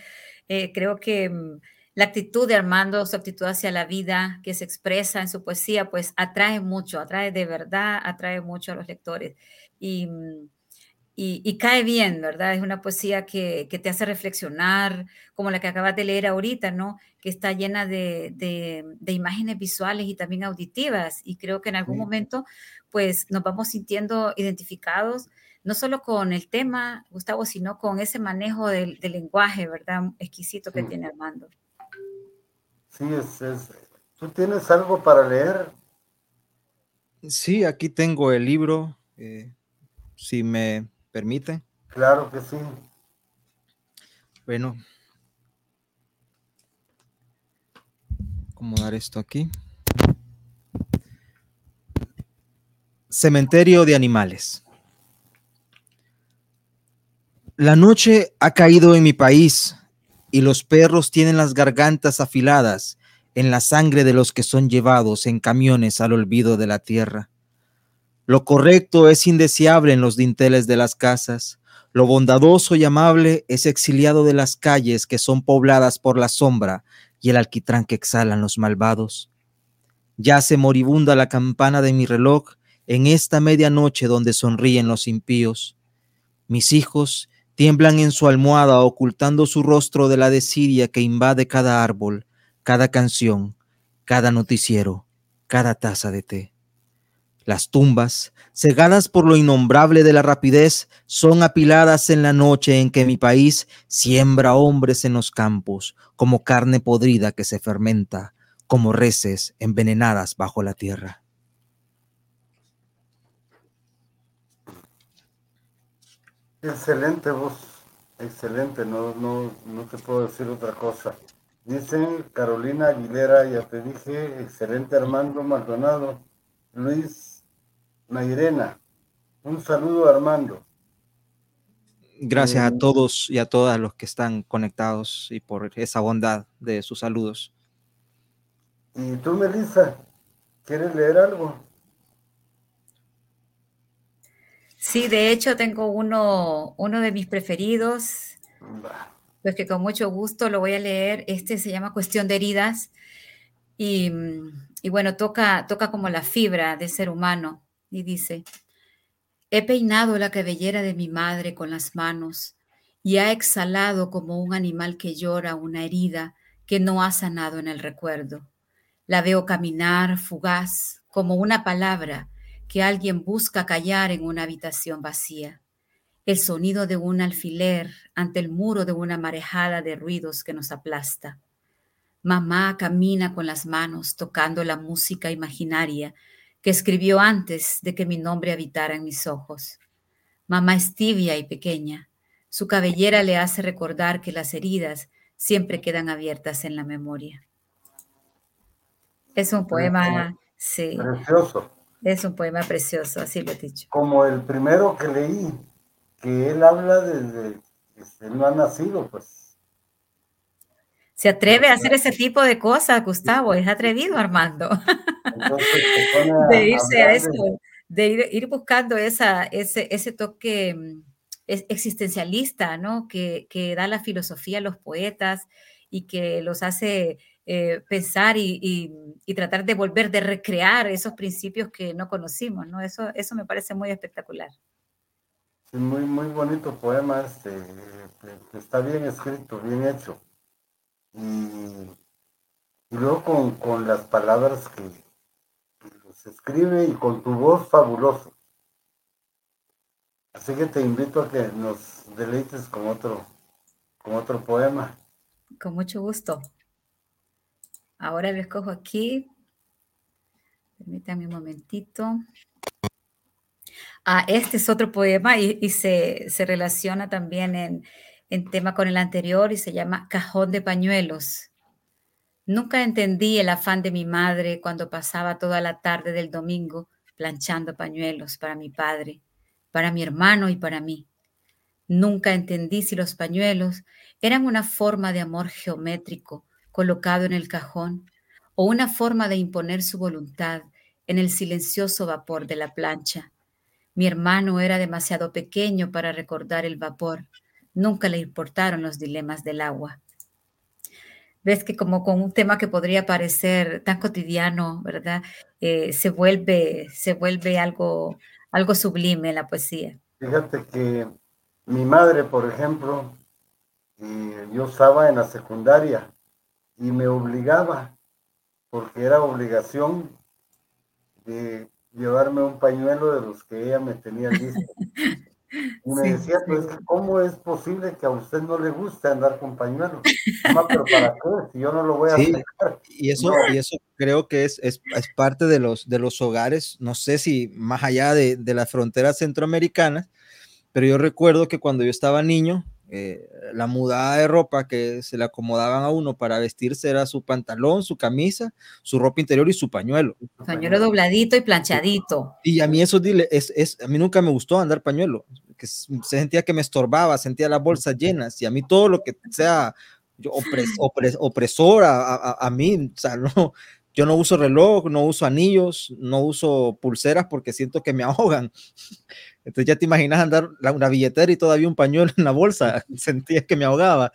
Eh, creo que mm, la actitud de Armando, su actitud hacia la vida que se expresa en su poesía, pues atrae mucho, atrae de verdad, atrae mucho a los lectores. Y, mm, y, cae bien, ¿verdad? Es una poesía que, que, te hace reflexionar, como la que acabas de leer ahorita, ¿no? Que está llena de, de, imágenes visuales y también auditivas. Y creo que en algún momento, pues nos vamos sintiendo identificados, no solo con el tema, Gustavo, sino con ese manejo del, lenguaje, ¿verdad? Exquisito que tiene Armando. Sí, es, es, ¿Tú tienes algo para leer? Sí, aquí tengo el libro. Eh, si me permite. Claro que sí. Bueno. Acomodar esto aquí. Cementerio de animales. La noche ha caído en mi país y los perros tienen las gargantas afiladas en la sangre de los que son llevados en camiones al olvido de la tierra. Lo correcto es indeseable en los dinteles de las casas. Lo bondadoso y amable es exiliado de las calles que son pobladas por la sombra y el alquitrán que exhalan los malvados. Ya se moribunda la campana de mi reloj en esta medianoche donde sonríen los impíos. Mis hijos tiemblan en su almohada ocultando su rostro de la desidia que invade cada árbol, cada canción, cada noticiero, cada taza de té. Las tumbas, cegadas por lo innombrable de la rapidez, son apiladas en la noche en que mi país siembra hombres en los campos, como carne podrida que se fermenta, como reses envenenadas bajo la tierra. Excelente voz, excelente, no, no, no te puedo decir otra cosa. Dicen Carolina Aguilera, ya te dije, excelente Armando Maldonado, Luis Mayrena. Un saludo, Armando. Gracias a eh, todos y a todas los que están conectados y por esa bondad de sus saludos. ¿Y tú, Melissa, quieres leer algo? Sí, de hecho tengo uno, uno de mis preferidos, pues que con mucho gusto lo voy a leer. Este se llama Cuestión de heridas y, y bueno, toca, toca como la fibra de ser humano y dice, he peinado la cabellera de mi madre con las manos y ha exhalado como un animal que llora una herida que no ha sanado en el recuerdo. La veo caminar fugaz como una palabra que alguien busca callar en una habitación vacía. El sonido de un alfiler ante el muro de una marejada de ruidos que nos aplasta. Mamá camina con las manos tocando la música imaginaria que escribió antes de que mi nombre habitara en mis ojos. Mamá es tibia y pequeña. Su cabellera le hace recordar que las heridas siempre quedan abiertas en la memoria. Es un poema, sí. Precioso. Es un poema precioso, así lo he dicho. Como el primero que leí, que él habla desde que no ha nacido, pues se atreve a hacer ese tipo de cosas, Gustavo, es atrevido, Armando. de irse a eso, de ir, buscando esa, ese, ese toque mm, existencialista, ¿no? Que, que, da la filosofía a los poetas y que los hace eh, pensar y, y, tratar de volver, de recrear esos principios que no conocimos, ¿no? Eso, eso me parece muy espectacular. Sí, muy, muy bonito poema, este, está bien escrito, bien hecho y, luego con, las palabras que, se escribe y con tu voz fabuloso. Así que te invito a que nos deleites con otro, con otro poema. Con mucho gusto. Ahora lo escojo aquí. Permítame un momentito. Ah, este es otro poema y, se, se, relaciona también en, en tema con el anterior y se llama Cajón de Pañuelos. Nunca entendí el afán de mi madre cuando pasaba toda la tarde del domingo planchando pañuelos para mi padre, para mi hermano y para mí. Nunca entendí si los pañuelos eran una forma de amor geométrico colocado en el cajón o una forma de imponer su voluntad en el silencioso vapor de la plancha. Mi hermano era demasiado pequeño para recordar el vapor, Nunca le importaron los dilemas del agua. ves que como con un tema que podría parecer tan cotidiano, ¿verdad? Eh, se vuelve, se vuelve algo, algo sublime la poesía. Fíjate que mi madre, por ejemplo, eh, yo estaba en la secundaria y me obligaba, porque era obligación de llevarme un pañuelo de los que ella me tenía listo. Y me decía, pues, ¿cómo es posible que a usted no le guste andar con pañuelo? pero ¿para qué? Si yo no lo voy a hacer. Y eso, y eso creo que es, es, es, parte de los, de los hogares, no sé si más allá de, de las fronteras centroamericanas, pero yo recuerdo que cuando yo estaba niño, eh, la mudada de ropa que se le acomodaban a uno para vestirse era su pantalón, su camisa, su ropa interior y su pañuelo. Pañuelo dobladito y planchadito. Y a mí eso dile, es, es, a mí nunca me gustó andar pañuelo, que se sentía que me estorbaba, sentía las bolsas llenas y a mí todo lo que sea yo, opres, opres, opresor a, a, a, mí, o sea, no, yo no uso reloj, no uso anillos, no uso pulseras porque siento que me ahogan. Entonces ya te imaginas andar una billetera y todavía un pañuelo en la bolsa, sentías que me ahogaba.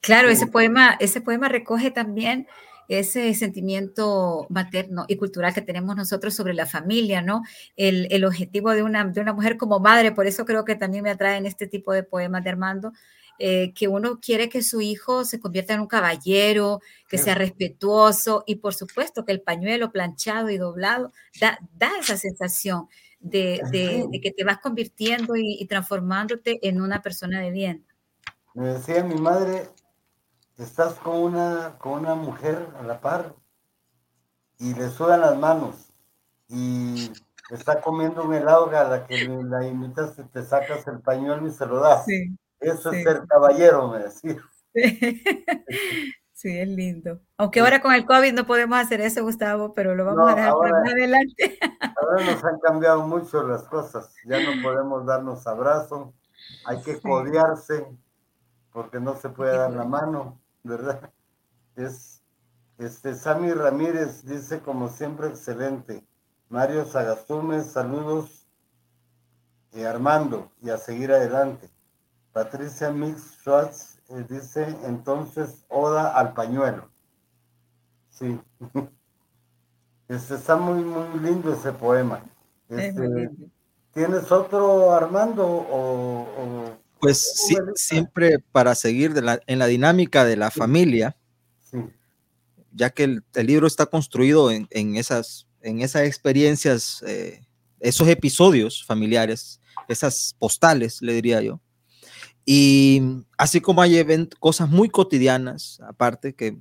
Claro, ese poema, ese poema recoge también ese sentimiento materno y cultural que tenemos nosotros sobre la familia, ¿no? El, el objetivo de una, de una mujer como madre, por eso creo que también me atraen este tipo de poemas de Armando, eh, que uno quiere que su hijo se convierta en un caballero, que sea respetuoso y por supuesto que el pañuelo planchado y doblado da, da esa sensación de, de, de, que te vas convirtiendo y, y, transformándote en una persona de bien. Me decía mi madre, estás con una, con una mujer a la par y le sudan las manos y está comiendo un helado a la que la invitas y te sacas el pañuelo y se lo das. Sí. Eso sí. es ser caballero, me decía. Sí. es lindo. Aunque ahora con el COVID no podemos hacer eso, Gustavo, pero lo vamos no, a dejar ahora, para más adelante. Ahora nos han cambiado mucho las cosas. Ya no podemos darnos abrazo, hay que sí. codearse, porque no se puede dar la mano, ¿verdad? Es, este, Sammy Ramírez dice, como siempre, excelente. Mario Sagastume, saludos. Y Armando, y a seguir adelante. Patricia Mix Schwartz eh, dice entonces Oda al pañuelo. Sí. Este, está muy, muy lindo ese poema. Este, ¿Tienes otro, Armando? O, o pues sí, siempre para seguir de la, en la dinámica de la familia, sí. ya que el, el, libro está construido en, en, esas, en esas experiencias, eh, esos episodios familiares, esas postales, le diría yo y así como hay cosas muy cotidianas, aparte que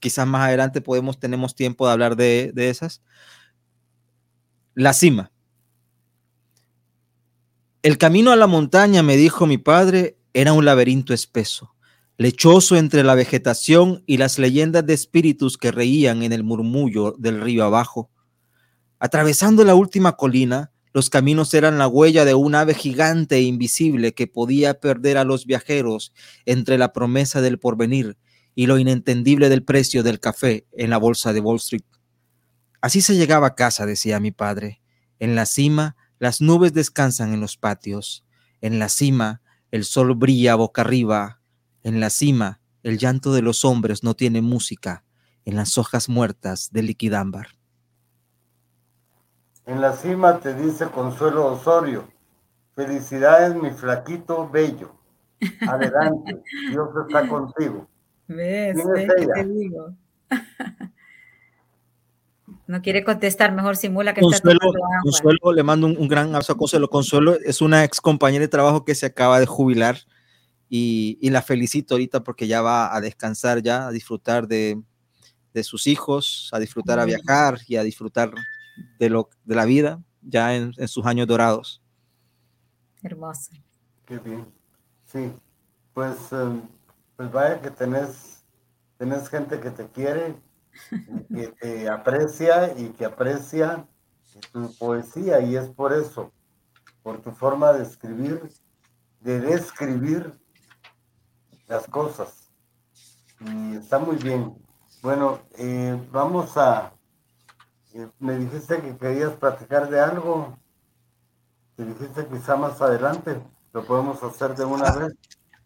quizás más adelante podemos, tenemos tiempo de hablar de, de esas. La cima. El camino a la montaña, me dijo mi padre, era un laberinto espeso, lechoso entre la vegetación y las leyendas de espíritus que reían en el murmullo del río abajo. Atravesando la última colina, los caminos eran la huella de un ave gigante e invisible que podía perder a los viajeros entre la promesa del porvenir y lo inentendible del precio del café en la bolsa de Wall Street. Así se llegaba a casa, decía mi padre. En la cima, las nubes descansan en los patios. En la cima, el sol brilla boca arriba. En la cima, el llanto de los hombres no tiene música en las hojas muertas del liquidámbar. En la cima te dice Consuelo Osorio, felicidades mi flaquito bello. Adelante, Dios está contigo. ¿Ves? ¿Ves que te digo? No quiere contestar, mejor simula que Consuelo, está agua. Consuelo, le mando un, un, gran abrazo a Consuelo. Consuelo es una ex compañera de trabajo que se acaba de jubilar y, y la felicito ahorita porque ya va a descansar, ya a disfrutar de, de sus hijos, a disfrutar, a viajar y a disfrutar de, lo, de la vida ya en, en sus años dorados. Hermoso. Qué bien. Sí, pues, um, pues vaya que tenés, tenés gente que te quiere, que te aprecia y que aprecia tu poesía y es por eso, por tu forma de escribir, de describir las cosas. Y está muy bien. Bueno, eh, vamos a, me dijiste que querías platicar de algo. Me dijiste quizá más adelante lo podemos hacer de una ah, vez.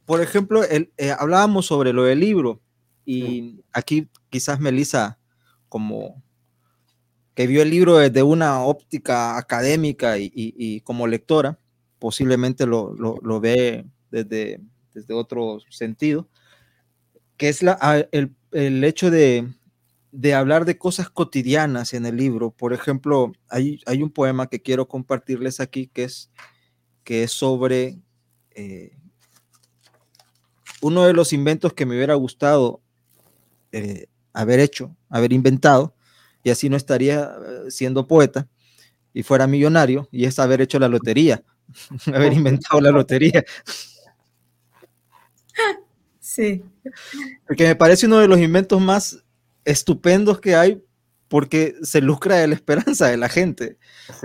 Por ejemplo, el, eh, hablábamos sobre lo del libro y aquí quizás Melissa, como que vio el libro desde una óptica académica y, como lectora, posiblemente lo, ve desde, desde otro sentido, que es la, el, el hecho de, de hablar de cosas cotidianas en el libro. Por ejemplo, hay, hay un poema que quiero compartirles aquí que es, que es sobre eh, uno de los inventos que me hubiera gustado eh, haber hecho, haber inventado, y así no estaría eh, siendo poeta y fuera millonario, y es haber hecho la lotería, haber inventado la lotería. Sí. Porque me parece uno de los inventos más estupendos que hay porque se lucra de la esperanza de la gente.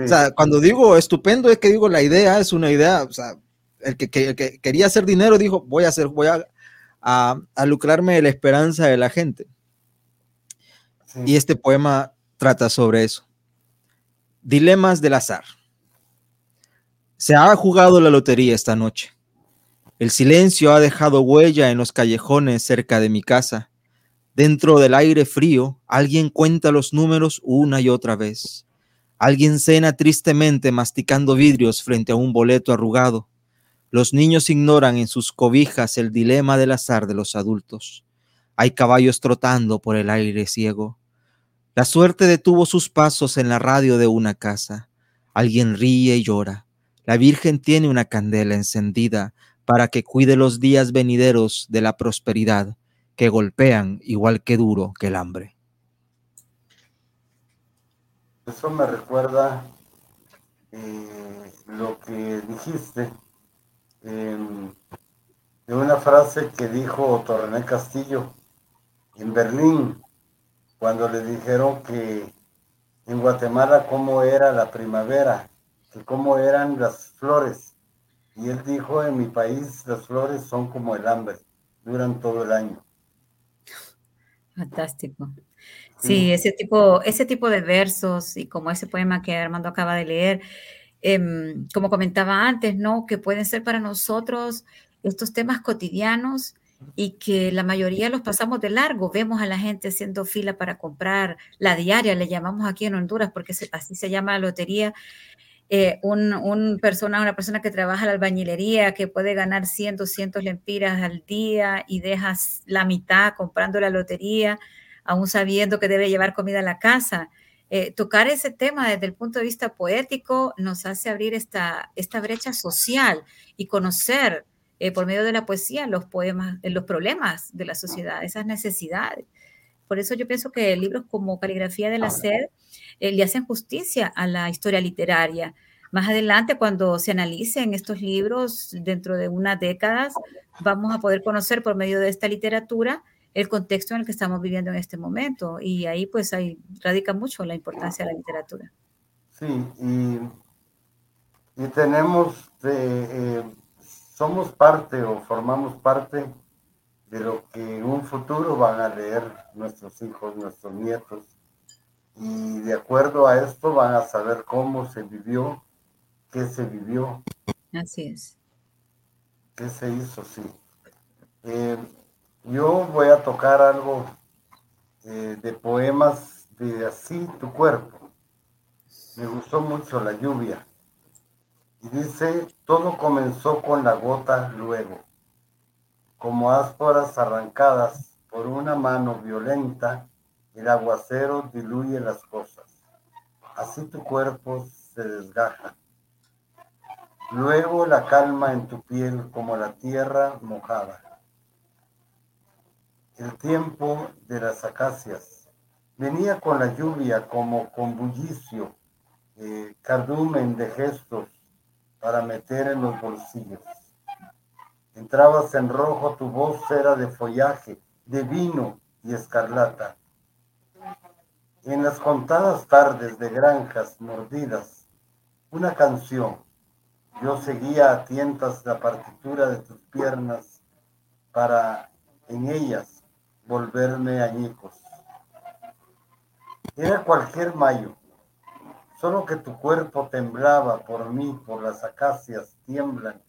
O sea, cuando digo estupendo es que digo la idea es una idea, o sea, el que, quería hacer dinero dijo, voy a hacer, voy a, a, lucrarme de la esperanza de la gente. Y este poema trata sobre eso. Dilemas del azar. Se ha jugado la lotería esta noche. El silencio ha dejado huella en los callejones cerca de mi casa Dentro del aire frío, alguien cuenta los números una y otra vez. Alguien cena tristemente masticando vidrios frente a un boleto arrugado. Los niños ignoran en sus cobijas el dilema del azar de los adultos. Hay caballos trotando por el aire ciego. La suerte detuvo sus pasos en la radio de una casa. Alguien ríe y llora. La Virgen tiene una candela encendida para que cuide los días venideros de la prosperidad que golpean igual que duro que el hambre. Eso me recuerda eh, lo que dijiste em, de una frase que dijo Torrené Castillo en Berlín, cuando le dijeron que en Guatemala cómo era la primavera, que cómo eran las flores. Y él dijo, en mi país las flores son como el hambre, duran todo el año. Fantástico. Sí, ese tipo, ese tipo de versos y como ese poema que Armando acaba de leer, em, como comentaba antes, ¿no? Que pueden ser para nosotros estos temas cotidianos y que la mayoría los pasamos de largo. Vemos a la gente haciendo fila para comprar la diaria, le llamamos aquí en Honduras, porque así se llama la lotería. Eh, un, persona, una persona que trabaja en la albañilería, que puede ganar 100, 200 lempiras al día y dejas la mitad comprando la lotería, aún sabiendo que debe llevar comida a la casa. Eh, tocar ese tema desde el punto de vista poético nos hace abrir esta, esta brecha social y conocer eh, por medio de la poesía los poemas, los problemas de la sociedad, esas necesidades. Por eso yo pienso que libros como Caligrafía de la Sed eh, le hacen justicia a la historia literaria. Más adelante, cuando se analicen estos libros dentro de unas décadas, vamos a poder conocer por medio de esta literatura el contexto en el que estamos viviendo en este momento. Y ahí pues ahí radica mucho la importancia de la literatura. Sí, y, tenemos, eh, somos parte o formamos parte de lo que en un futuro van a leer nuestros hijos, nuestros nietos. Y de acuerdo a esto van a saber cómo se vivió, qué se vivió. Así es. ¿Qué se hizo? Sí. Eh, yo voy a tocar algo eh, de poemas de Así tu cuerpo. Me gustó mucho la lluvia. Y dice, todo comenzó con la gota luego como ásporas arrancadas por una mano violenta, el aguacero diluye las cosas. Así tu cuerpo se desgaja. Luego la calma en tu piel como la tierra mojada. El tiempo de las acacias venía con la lluvia como con bullicio, eh, cardumen de gestos para meter en los bolsillos. Entrabas en rojo, tu voz era de follaje, de vino y escarlata. En las contadas tardes de granjas mordidas, una canción. Yo seguía a tientas la partitura de tus piernas para en ellas volverme añicos. Era cualquier mayo, solo que tu cuerpo temblaba por mí, por las acacias tiemblan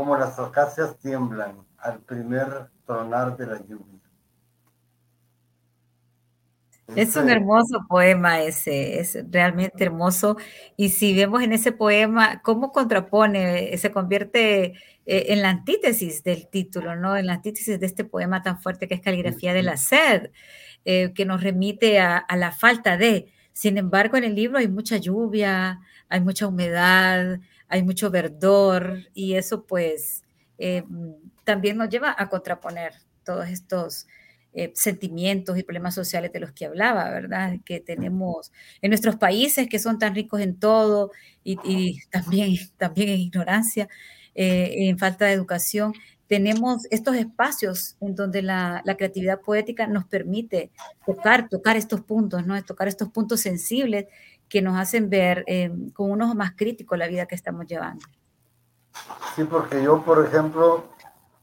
como las acacias tiemblan al primer tronar de la lluvia. Es un hermoso poema ese, es realmente hermoso. Y si vemos en ese poema cómo contrapone, se convierte eh, en la antítesis del título, ¿no? En la antítesis de este poema tan fuerte que es Caligrafía de la Sed, eh, que nos remite a, la falta de. Sin embargo, en el libro hay mucha lluvia, hay mucha humedad, hay mucho verdor y eso pues eh, también nos lleva a contraponer todos estos eh, sentimientos y problemas sociales de los que hablaba, ¿verdad? Que tenemos en nuestros países que son tan ricos en todo y, también, también en ignorancia, eh, en falta de educación, tenemos estos espacios en donde la, creatividad poética nos permite tocar, tocar estos puntos, ¿no? Tocar estos puntos sensibles que nos hacen ver eh, con un ojo más crítico la vida que estamos llevando. Sí, porque yo, por ejemplo,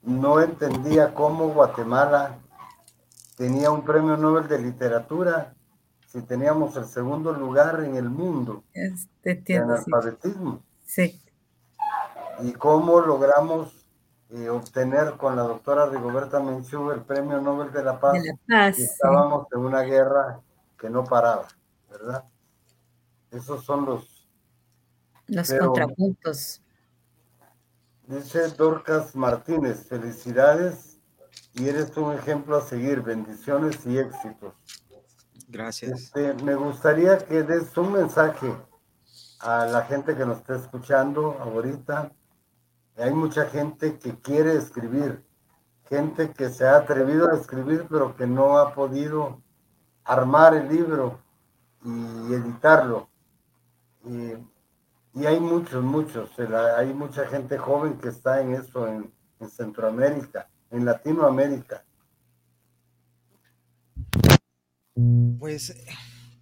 no entendía cómo Guatemala tenía un premio Nobel de literatura si teníamos el segundo lugar en el mundo este, en analfabetismo. Sí. Y cómo logramos eh, obtener con la doctora Rigoberta Menchú el premio Nobel de la Paz. De la Paz. estábamos en una guerra que no paraba, ¿verdad? Esos son los... Los contrapuntos. Dice Dorcas Martínez, felicidades y eres un ejemplo a seguir. Bendiciones y éxitos. Gracias. Este, me gustaría que des un mensaje a la gente que nos está escuchando ahorita. Hay mucha gente que quiere escribir, gente que se ha atrevido a escribir, pero que no ha podido armar el libro y editarlo. Y, y hay muchos, muchos. Hay mucha gente joven que está en eso en, en Centroamérica en Latinoamérica? Pues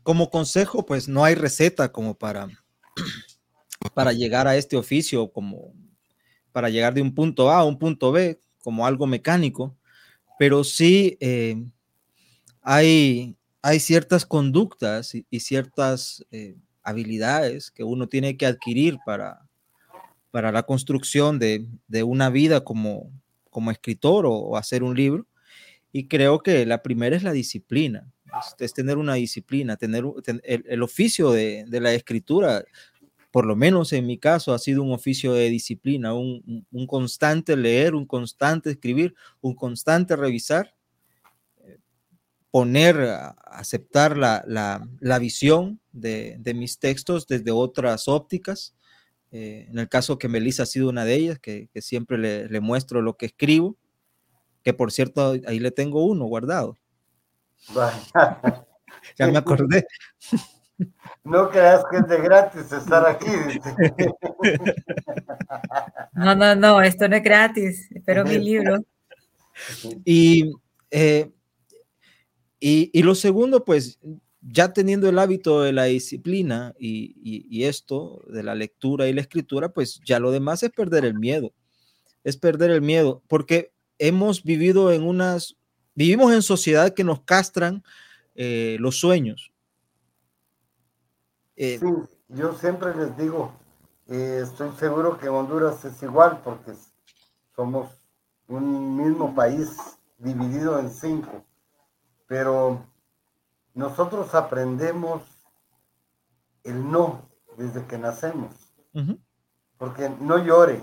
como consejo, pues no hay receta como para, para llegar a este oficio, como para llegar de un punto A a un punto B, como algo mecánico, pero sí eh, hay, hay ciertas conductas y, ciertas eh, habilidades que uno tiene que adquirir para, para la construcción de, de una vida como, como escritor o, hacer un libro. Y creo que la primera es la disciplina, es, tener una disciplina, tener el, oficio de, la escritura, por lo menos en mi caso, ha sido un oficio de disciplina, un, constante leer, un constante escribir, un constante revisar, poner, aceptar la, visión de, mis textos desde otras ópticas eh, en el caso que Melissa ha sido una de ellas, que, siempre le, muestro lo que escribo, que por cierto, ahí le tengo uno guardado. ya me acordé. No creas que es de gratis estar aquí. no, no, no, esto no es gratis. Espero mi libro. Y, eh, y, y, lo segundo, pues ya teniendo el hábito de la disciplina y, esto de la lectura y la escritura, pues ya lo demás es perder el miedo. Es perder el miedo, porque hemos vivido en unas, vivimos en sociedad que nos castran eh, los sueños. Eh, sí, yo siempre les digo, eh, estoy seguro que Honduras es igual, porque somos un mismo país dividido en cinco, pero nosotros aprendemos el no desde que nacemos. Porque no llore,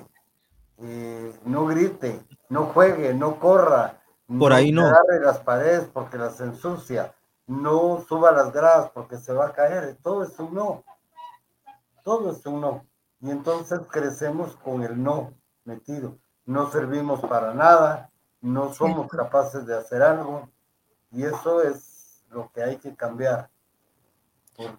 eh, no grite, no juegue, no corra. Por ahí no. agarre las paredes porque las ensucia. No suba las gradas porque se va a caer. Todo es un no. Todo es un no. Y entonces crecemos con el no metido. No servimos para nada, no somos capaces de hacer algo. Y eso es lo que hay que cambiar.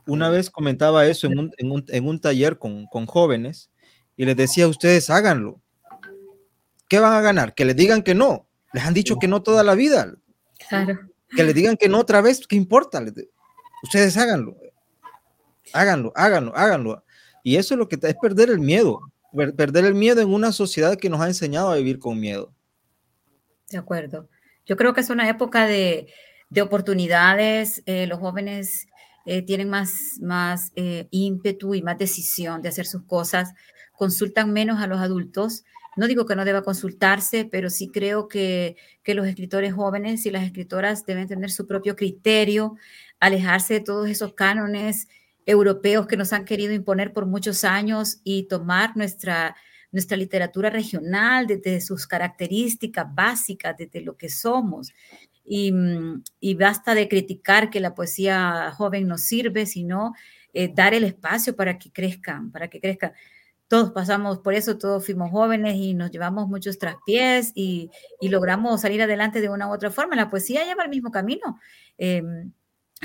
Una vez comentaba eso en un, en un, en un taller con, con, jóvenes y les decía, ustedes háganlo. ¿Qué van a ganar? Que les digan que no. Les han dicho que no toda la vida. Claro. Que les digan que no otra vez, ¿qué importa? Ustedes háganlo. Háganlo, háganlo, háganlo. Y eso es lo que es perder el miedo. Perder el miedo en una sociedad que nos ha enseñado a vivir con miedo. De acuerdo. Yo creo que es una época de, de oportunidades, eh, los jóvenes eh, tienen más, más eh, ímpetu y más decisión de hacer sus cosas, consultan menos a los adultos No digo que no deba consultarse, pero sí creo que, que los escritores jóvenes y las escritoras deben tener su propio criterio, alejarse de todos esos cánones europeos que nos han querido imponer por muchos años y tomar nuestra, nuestra literatura regional desde sus características básicas, desde lo que somos. Y, y basta de criticar que la poesía joven no sirve, sino eh, dar el espacio para que crezcan, para que crezcan. Todos pasamos por eso, todos fuimos jóvenes y nos llevamos muchos traspiés y, logramos salir adelante de una u otra forma. La poesía lleva el mismo camino. Eh,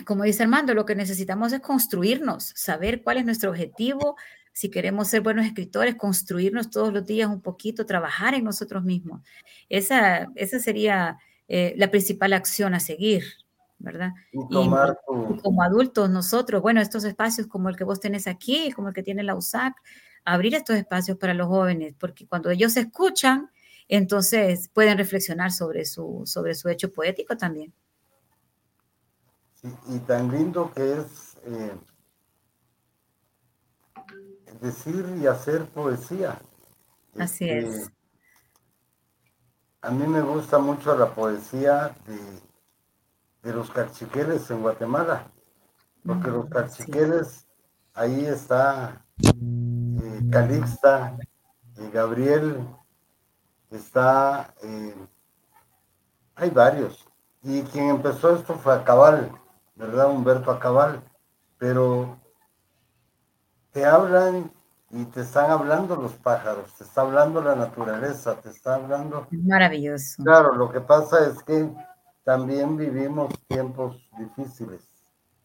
como dice Armando, lo que necesitamos es construirnos, saber cuál es nuestro objetivo, si queremos ser buenos escritores, construirnos todos los días un poquito, trabajar en nosotros mismos. Esa, esa sería eh, la principal acción a seguir, ¿verdad? Y, tomar y, como adultos nosotros, bueno, estos espacios como el que vos tenés aquí, como el que tiene la USAC, abrir estos espacios para los jóvenes, porque cuando ellos escuchan, entonces pueden reflexionar sobre su, sobre su hecho poético también. Y, y tan lindo que es eh, decir y hacer poesía. Así este, es. A mí me gusta mucho la poesía de, de los cachiqueles en Guatemala, porque los cachiqueles, ahí está eh, Calixta, eh, Gabriel, está, eh, hay varios. Y quien empezó esto fue Acabal, ¿verdad? Humberto Acabal. Pero te hablan y te están hablando los pájaros, te está hablando la naturaleza, te está hablando. Maravilloso. Claro, lo que pasa es que también vivimos tiempos difíciles.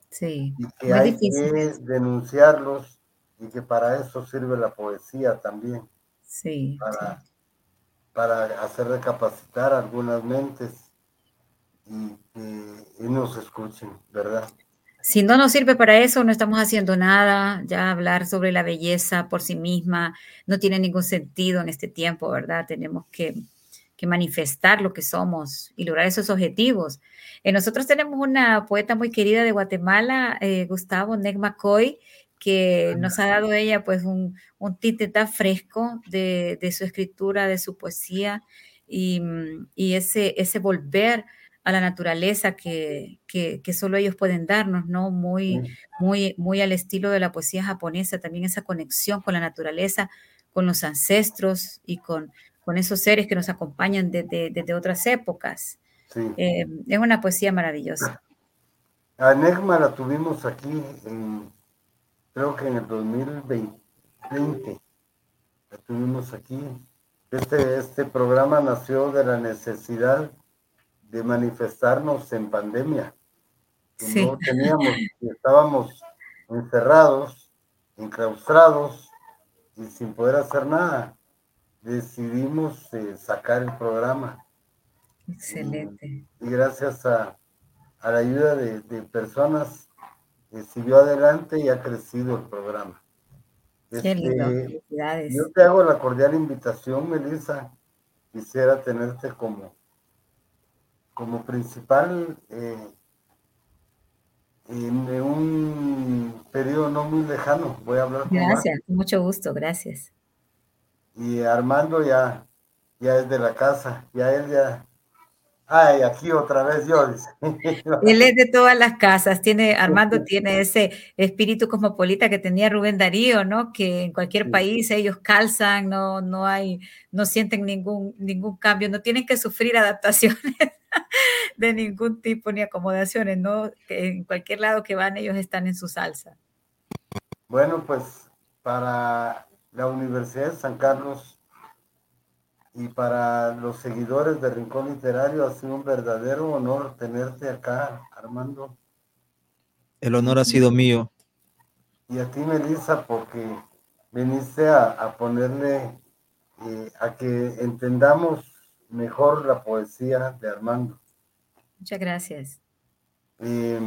Sí. Y que hay difíciles. que denunciarlos y que para eso sirve la poesía también. Sí. Para, sí. para hacer recapacitar algunas mentes y que y nos escuchen, ¿verdad? Si no nos sirve para eso, no estamos haciendo nada. Ya hablar sobre la belleza por sí misma no tiene ningún sentido en este tiempo, ¿verdad? Tenemos que, que manifestar lo que somos y lograr esos objetivos. Eh, nosotros tenemos una poeta muy querida de Guatemala, eh, Gustavo Neg McCoy, que nos ha dado ella pues un, un tinte tan fresco de, de, su escritura, de su poesía y, y ese, ese volver a la naturaleza que, que, que, solo ellos pueden darnos, ¿no? Muy, muy, muy al estilo de la poesía japonesa, también esa conexión con la naturaleza, con los ancestros y con, con esos seres que nos acompañan desde, desde otras épocas. Sí. Eh, es una poesía maravillosa. A Negma la tuvimos aquí, en, creo que en el 2020, la tuvimos aquí. Este, este programa nació de la necesidad de manifestarnos en pandemia. Sí. No teníamos, estábamos encerrados, enclaustrados y sin poder hacer nada. Decidimos eh, sacar el programa. Excelente. Y, y gracias a, a, la ayuda de, de personas, eh, siguió adelante y ha crecido el programa. Qué lindo. Yo te hago la cordial invitación, Melissa. Quisiera tenerte como como principal eh, en un periodo no muy lejano. Voy a hablar Gracias, con mucho gusto, gracias. Y Armando ya, ya es de la casa, ya él ya. Ay, aquí otra vez yo. él es de todas las casas, tiene, Armando tiene ese espíritu cosmopolita que tenía Rubén Darío, ¿no? Que en cualquier país ellos calzan, no, no hay, no sienten ningún, ningún cambio, no tienen que sufrir adaptaciones de ningún tipo ni acomodaciones, ¿no? En cualquier lado que van, ellos están en su salsa. Bueno, pues para la Universidad de San Carlos y para los seguidores de Rincón Literario ha sido un verdadero honor tenerte acá, Armando. El honor ha sido mío. Y a ti, Melissa, porque viniste a, a ponerle, eh, a que entendamos mejor la poesía de Armando. Muchas gracias. Eh,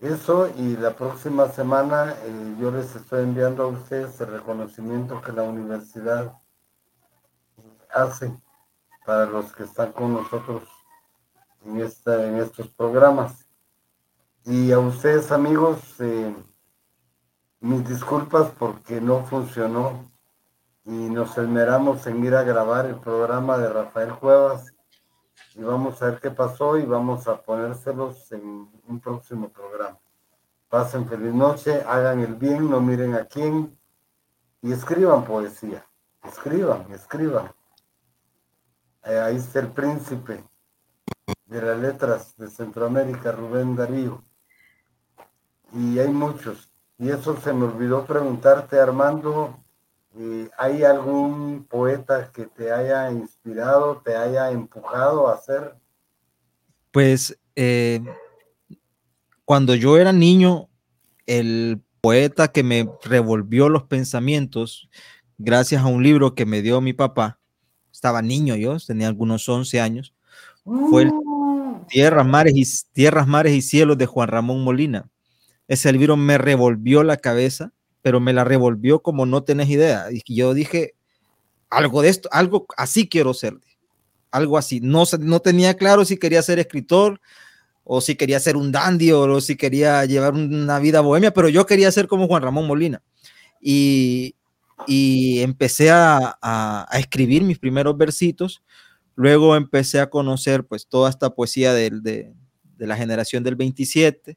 eso y la próxima semana eh, yo les estoy enviando a ustedes el reconocimiento que la universidad hace para los que están con nosotros en, esta, en estos programas. Y a ustedes amigos, eh, mis disculpas porque no funcionó y nos esmeramos en ir a grabar el programa de Rafael Cuevas y vamos a ver qué pasó y vamos a ponérselos en un próximo programa. Pasen feliz noche, hagan el bien, no miren a quién y escriban poesía. Escriban, escriban. Eh, ahí está el príncipe de las letras de Centroamérica, Rubén Darío. Y hay muchos. Y eso se me olvidó preguntarte, Armando, eh, ¿hay algún poeta que te haya inspirado, te haya empujado a hacer? Pues eh, cuando yo era niño, el poeta que me revolvió los pensamientos, gracias a un libro que me dio mi papá, estaba niño yo, tenía algunos 11 años, fue el mm. Tierras, Mares y, Tierras, Mares y Cielos de Juan Ramón Molina. Ese libro me revolvió la cabeza, pero me la revolvió como no tenés idea. Y yo dije, algo de esto, algo así quiero ser, algo así. No, no tenía claro si quería ser escritor o si quería ser un dandy o si quería llevar una vida bohemia, pero yo quería ser como Juan Ramón Molina. Y, y empecé a, a, escribir mis primeros versitos. Luego empecé a conocer pues toda esta poesía de, de, de la generación del 27.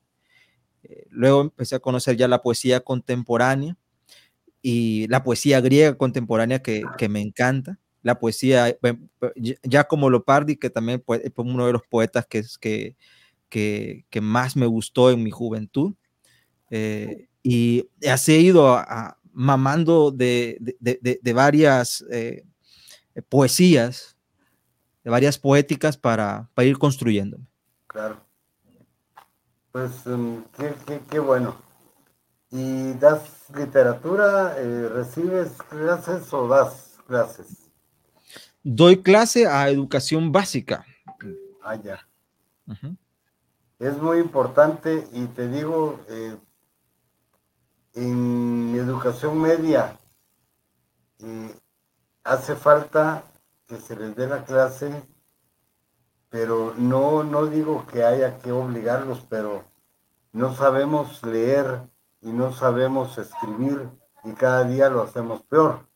Eh, luego empecé a conocer ya la poesía contemporánea y la poesía griega contemporánea que, que me encanta. La poesía, ya como Lopardi, que también pues, es uno de los poetas que, que, que, que más me gustó en mi juventud. Eh, y así he ido a, mamando de, de, de varias eh, poesías, de varias poéticas para, para ir construyéndome. Claro. Pues um, qué, qué, qué, bueno. ¿Y das literatura? Eh, ¿Recibes clases o das clases? Doy clase a educación básica. Ah, ya. Uh -huh. Es muy importante y te digo, eh, en educación media eh, hace falta que se les dé la clase, pero no, no digo que haya que obligarlos, pero no sabemos leer y no sabemos escribir y cada día lo hacemos peor.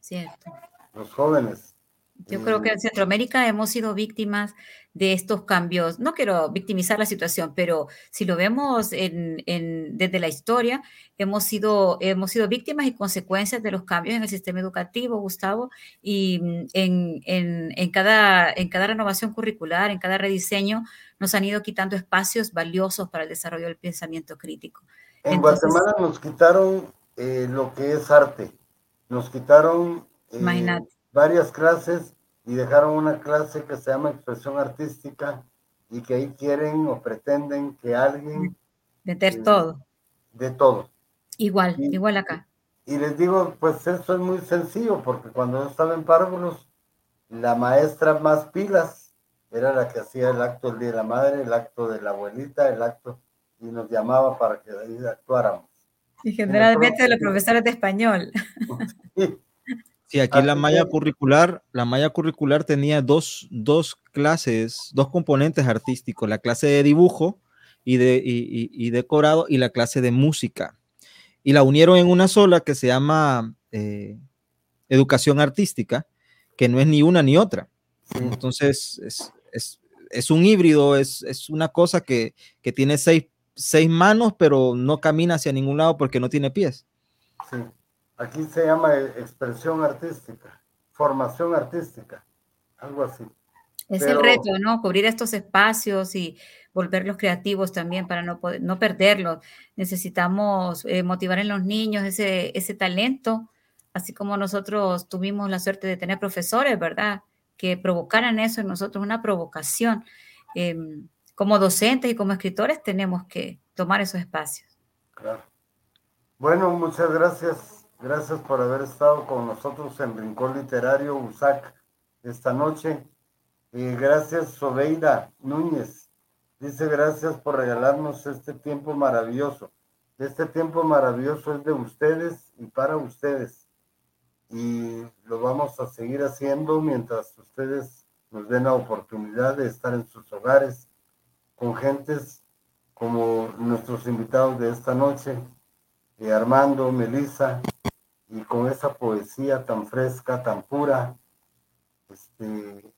Cierto. Los jóvenes. Yo creo que en Centroamérica hemos sido víctimas de estos cambios. No quiero victimizar la situación, pero si lo vemos en, en, desde la historia, hemos sido, hemos sido víctimas y consecuencias de los cambios en el sistema educativo, Gustavo, y en, en, cada, en cada renovación curricular, en cada rediseño, nos han ido quitando espacios valiosos para el desarrollo del pensamiento crítico. En Entonces, Guatemala nos quitaron eh, lo que es arte, nos quitaron eh, varias clases y dejaron una clase que se llama expresión artística y que ahí quieren o pretenden que alguien... Meter eh, todo. De todo. Igual, y, igual acá. Y les digo, pues eso es muy sencillo, porque cuando yo estaba en párvulos, la maestra más pilas era la que hacía el acto del Día de la Madre, el acto de la abuelita, el acto, y nos llamaba para que ahí actuáramos. Y generalmente de los profesores de español. Sí, Sí, aquí la malla curricular, la malla curricular tenía dos, dos clases, dos componentes artísticos, la clase de dibujo y, de, y, y, decorado y la clase de música. Y la unieron en una sola que se llama eh, educación artística, que no es ni una ni otra. Entonces, es, es, es un híbrido, es, es una cosa que, que tiene seis, seis, manos, pero no camina hacia ningún lado porque no tiene pies. Sí. Aquí se llama expresión artística, formación artística, algo así. Es Pero, el reto, ¿no? Cubrir estos espacios y volverlos creativos también para no, poder, no perderlos. Necesitamos eh, motivar en los niños ese, ese talento, así como nosotros tuvimos la suerte de tener profesores, ¿verdad? Que provocaran eso en nosotros, una provocación. Eh, como docentes y como escritores tenemos que tomar esos espacios. Claro. Bueno, muchas gracias Gracias por haber estado con nosotros en Rincón Literario USAC esta noche. Y gracias, Sobeida Núñez. Dice gracias por regalarnos este tiempo maravilloso. Este tiempo maravilloso es de ustedes y para ustedes. Y lo vamos a seguir haciendo mientras ustedes nos den la oportunidad de estar en sus hogares con gentes como nuestros invitados de esta noche, y Armando, Melissa, y con esa poesía tan fresca, tan pura, este,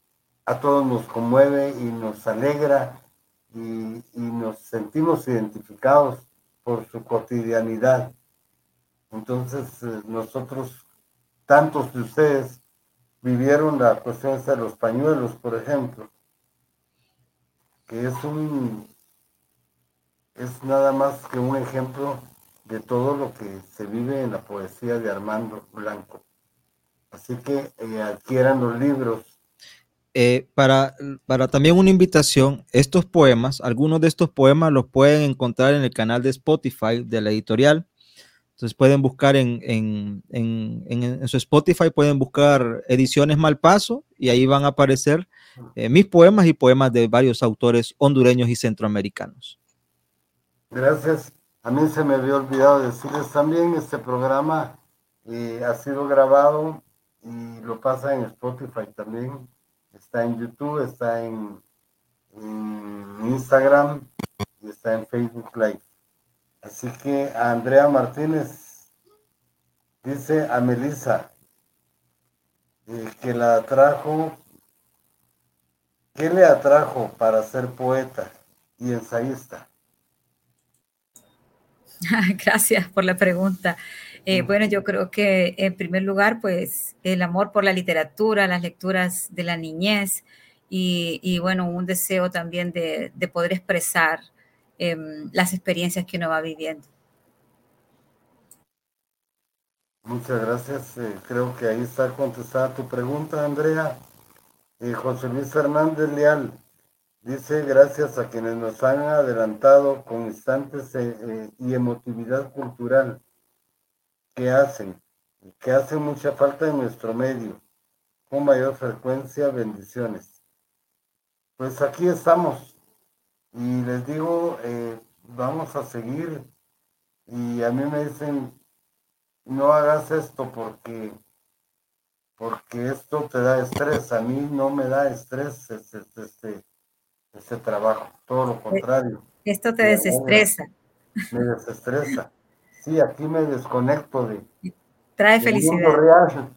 a todos nos conmueve y nos alegra y, nos sentimos identificados por su cotidianidad. Entonces, eh, nosotros, tantos de ustedes, vivieron la cuestión de los pañuelos, por ejemplo, que es un es nada más que un ejemplo de todo lo que se vive en la poesía de Armando Blanco. Así que eh, adquieran los libros. Eh, para, para también una invitación, estos poemas, algunos de estos poemas los pueden encontrar en el canal de Spotify de la editorial. Entonces pueden buscar en, en, en, en su Spotify, pueden buscar ediciones Malpaso y ahí van a aparecer eh, mis poemas y poemas de varios autores hondureños y centroamericanos. Gracias. A mí se me había olvidado decirles también, este programa eh, ha sido grabado y lo pasa en Spotify también. Está en YouTube, está en, Instagram y está en Facebook Live. Así que a Andrea Martínez dice a Melissa eh, que la atrajo, ¿qué le atrajo para ser poeta y ensayista? Gracias por la pregunta. Eh, bueno, yo creo que en primer lugar, pues el amor por la literatura, las lecturas de la niñez y, bueno, un deseo también de, poder expresar em, las experiencias que uno va viviendo. Muchas gracias. Eh, creo que ahí está contestada tu pregunta, Andrea. Eh, José Luis Hernández Leal. Dice, gracias a quienes nos han adelantado con instantes eh, eh, y emotividad cultural que hacen, que hacen mucha falta en nuestro medio. Con mayor frecuencia, bendiciones. Pues aquí estamos. Y les digo, eh, vamos a seguir. Y a mí me dicen, no hagas esto porque porque esto te da estrés. A mí no me da estrés. Este, este, ese trabajo, todo lo contrario. Esto te desestresa. Me desestresa. Sí, aquí me desconecto de... Trae felicidad. Real.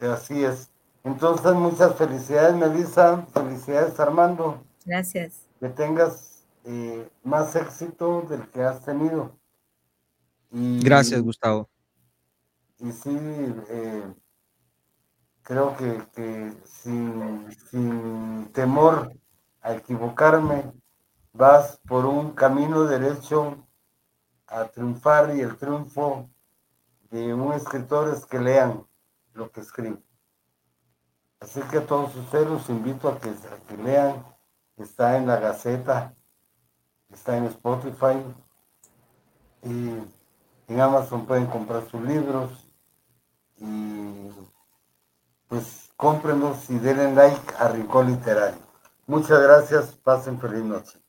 Así es. Entonces, muchas felicidades, Melissa. Felicidades, Armando. Gracias. Que tengas eh, más éxito del que has tenido. Gracias, Gustavo. Y sí, eh, creo que, que sin, sin temor a equivocarme, vas por un camino derecho a triunfar y el triunfo de un escritor es que lean lo que escribe. Así que a todos ustedes los invito a que, a lean. Está en la Gaceta, está en Spotify y en Amazon pueden comprar sus libros y pues cómprenlos y denle like a Rincón Literario. Muchas gracias, pasen feliz noche.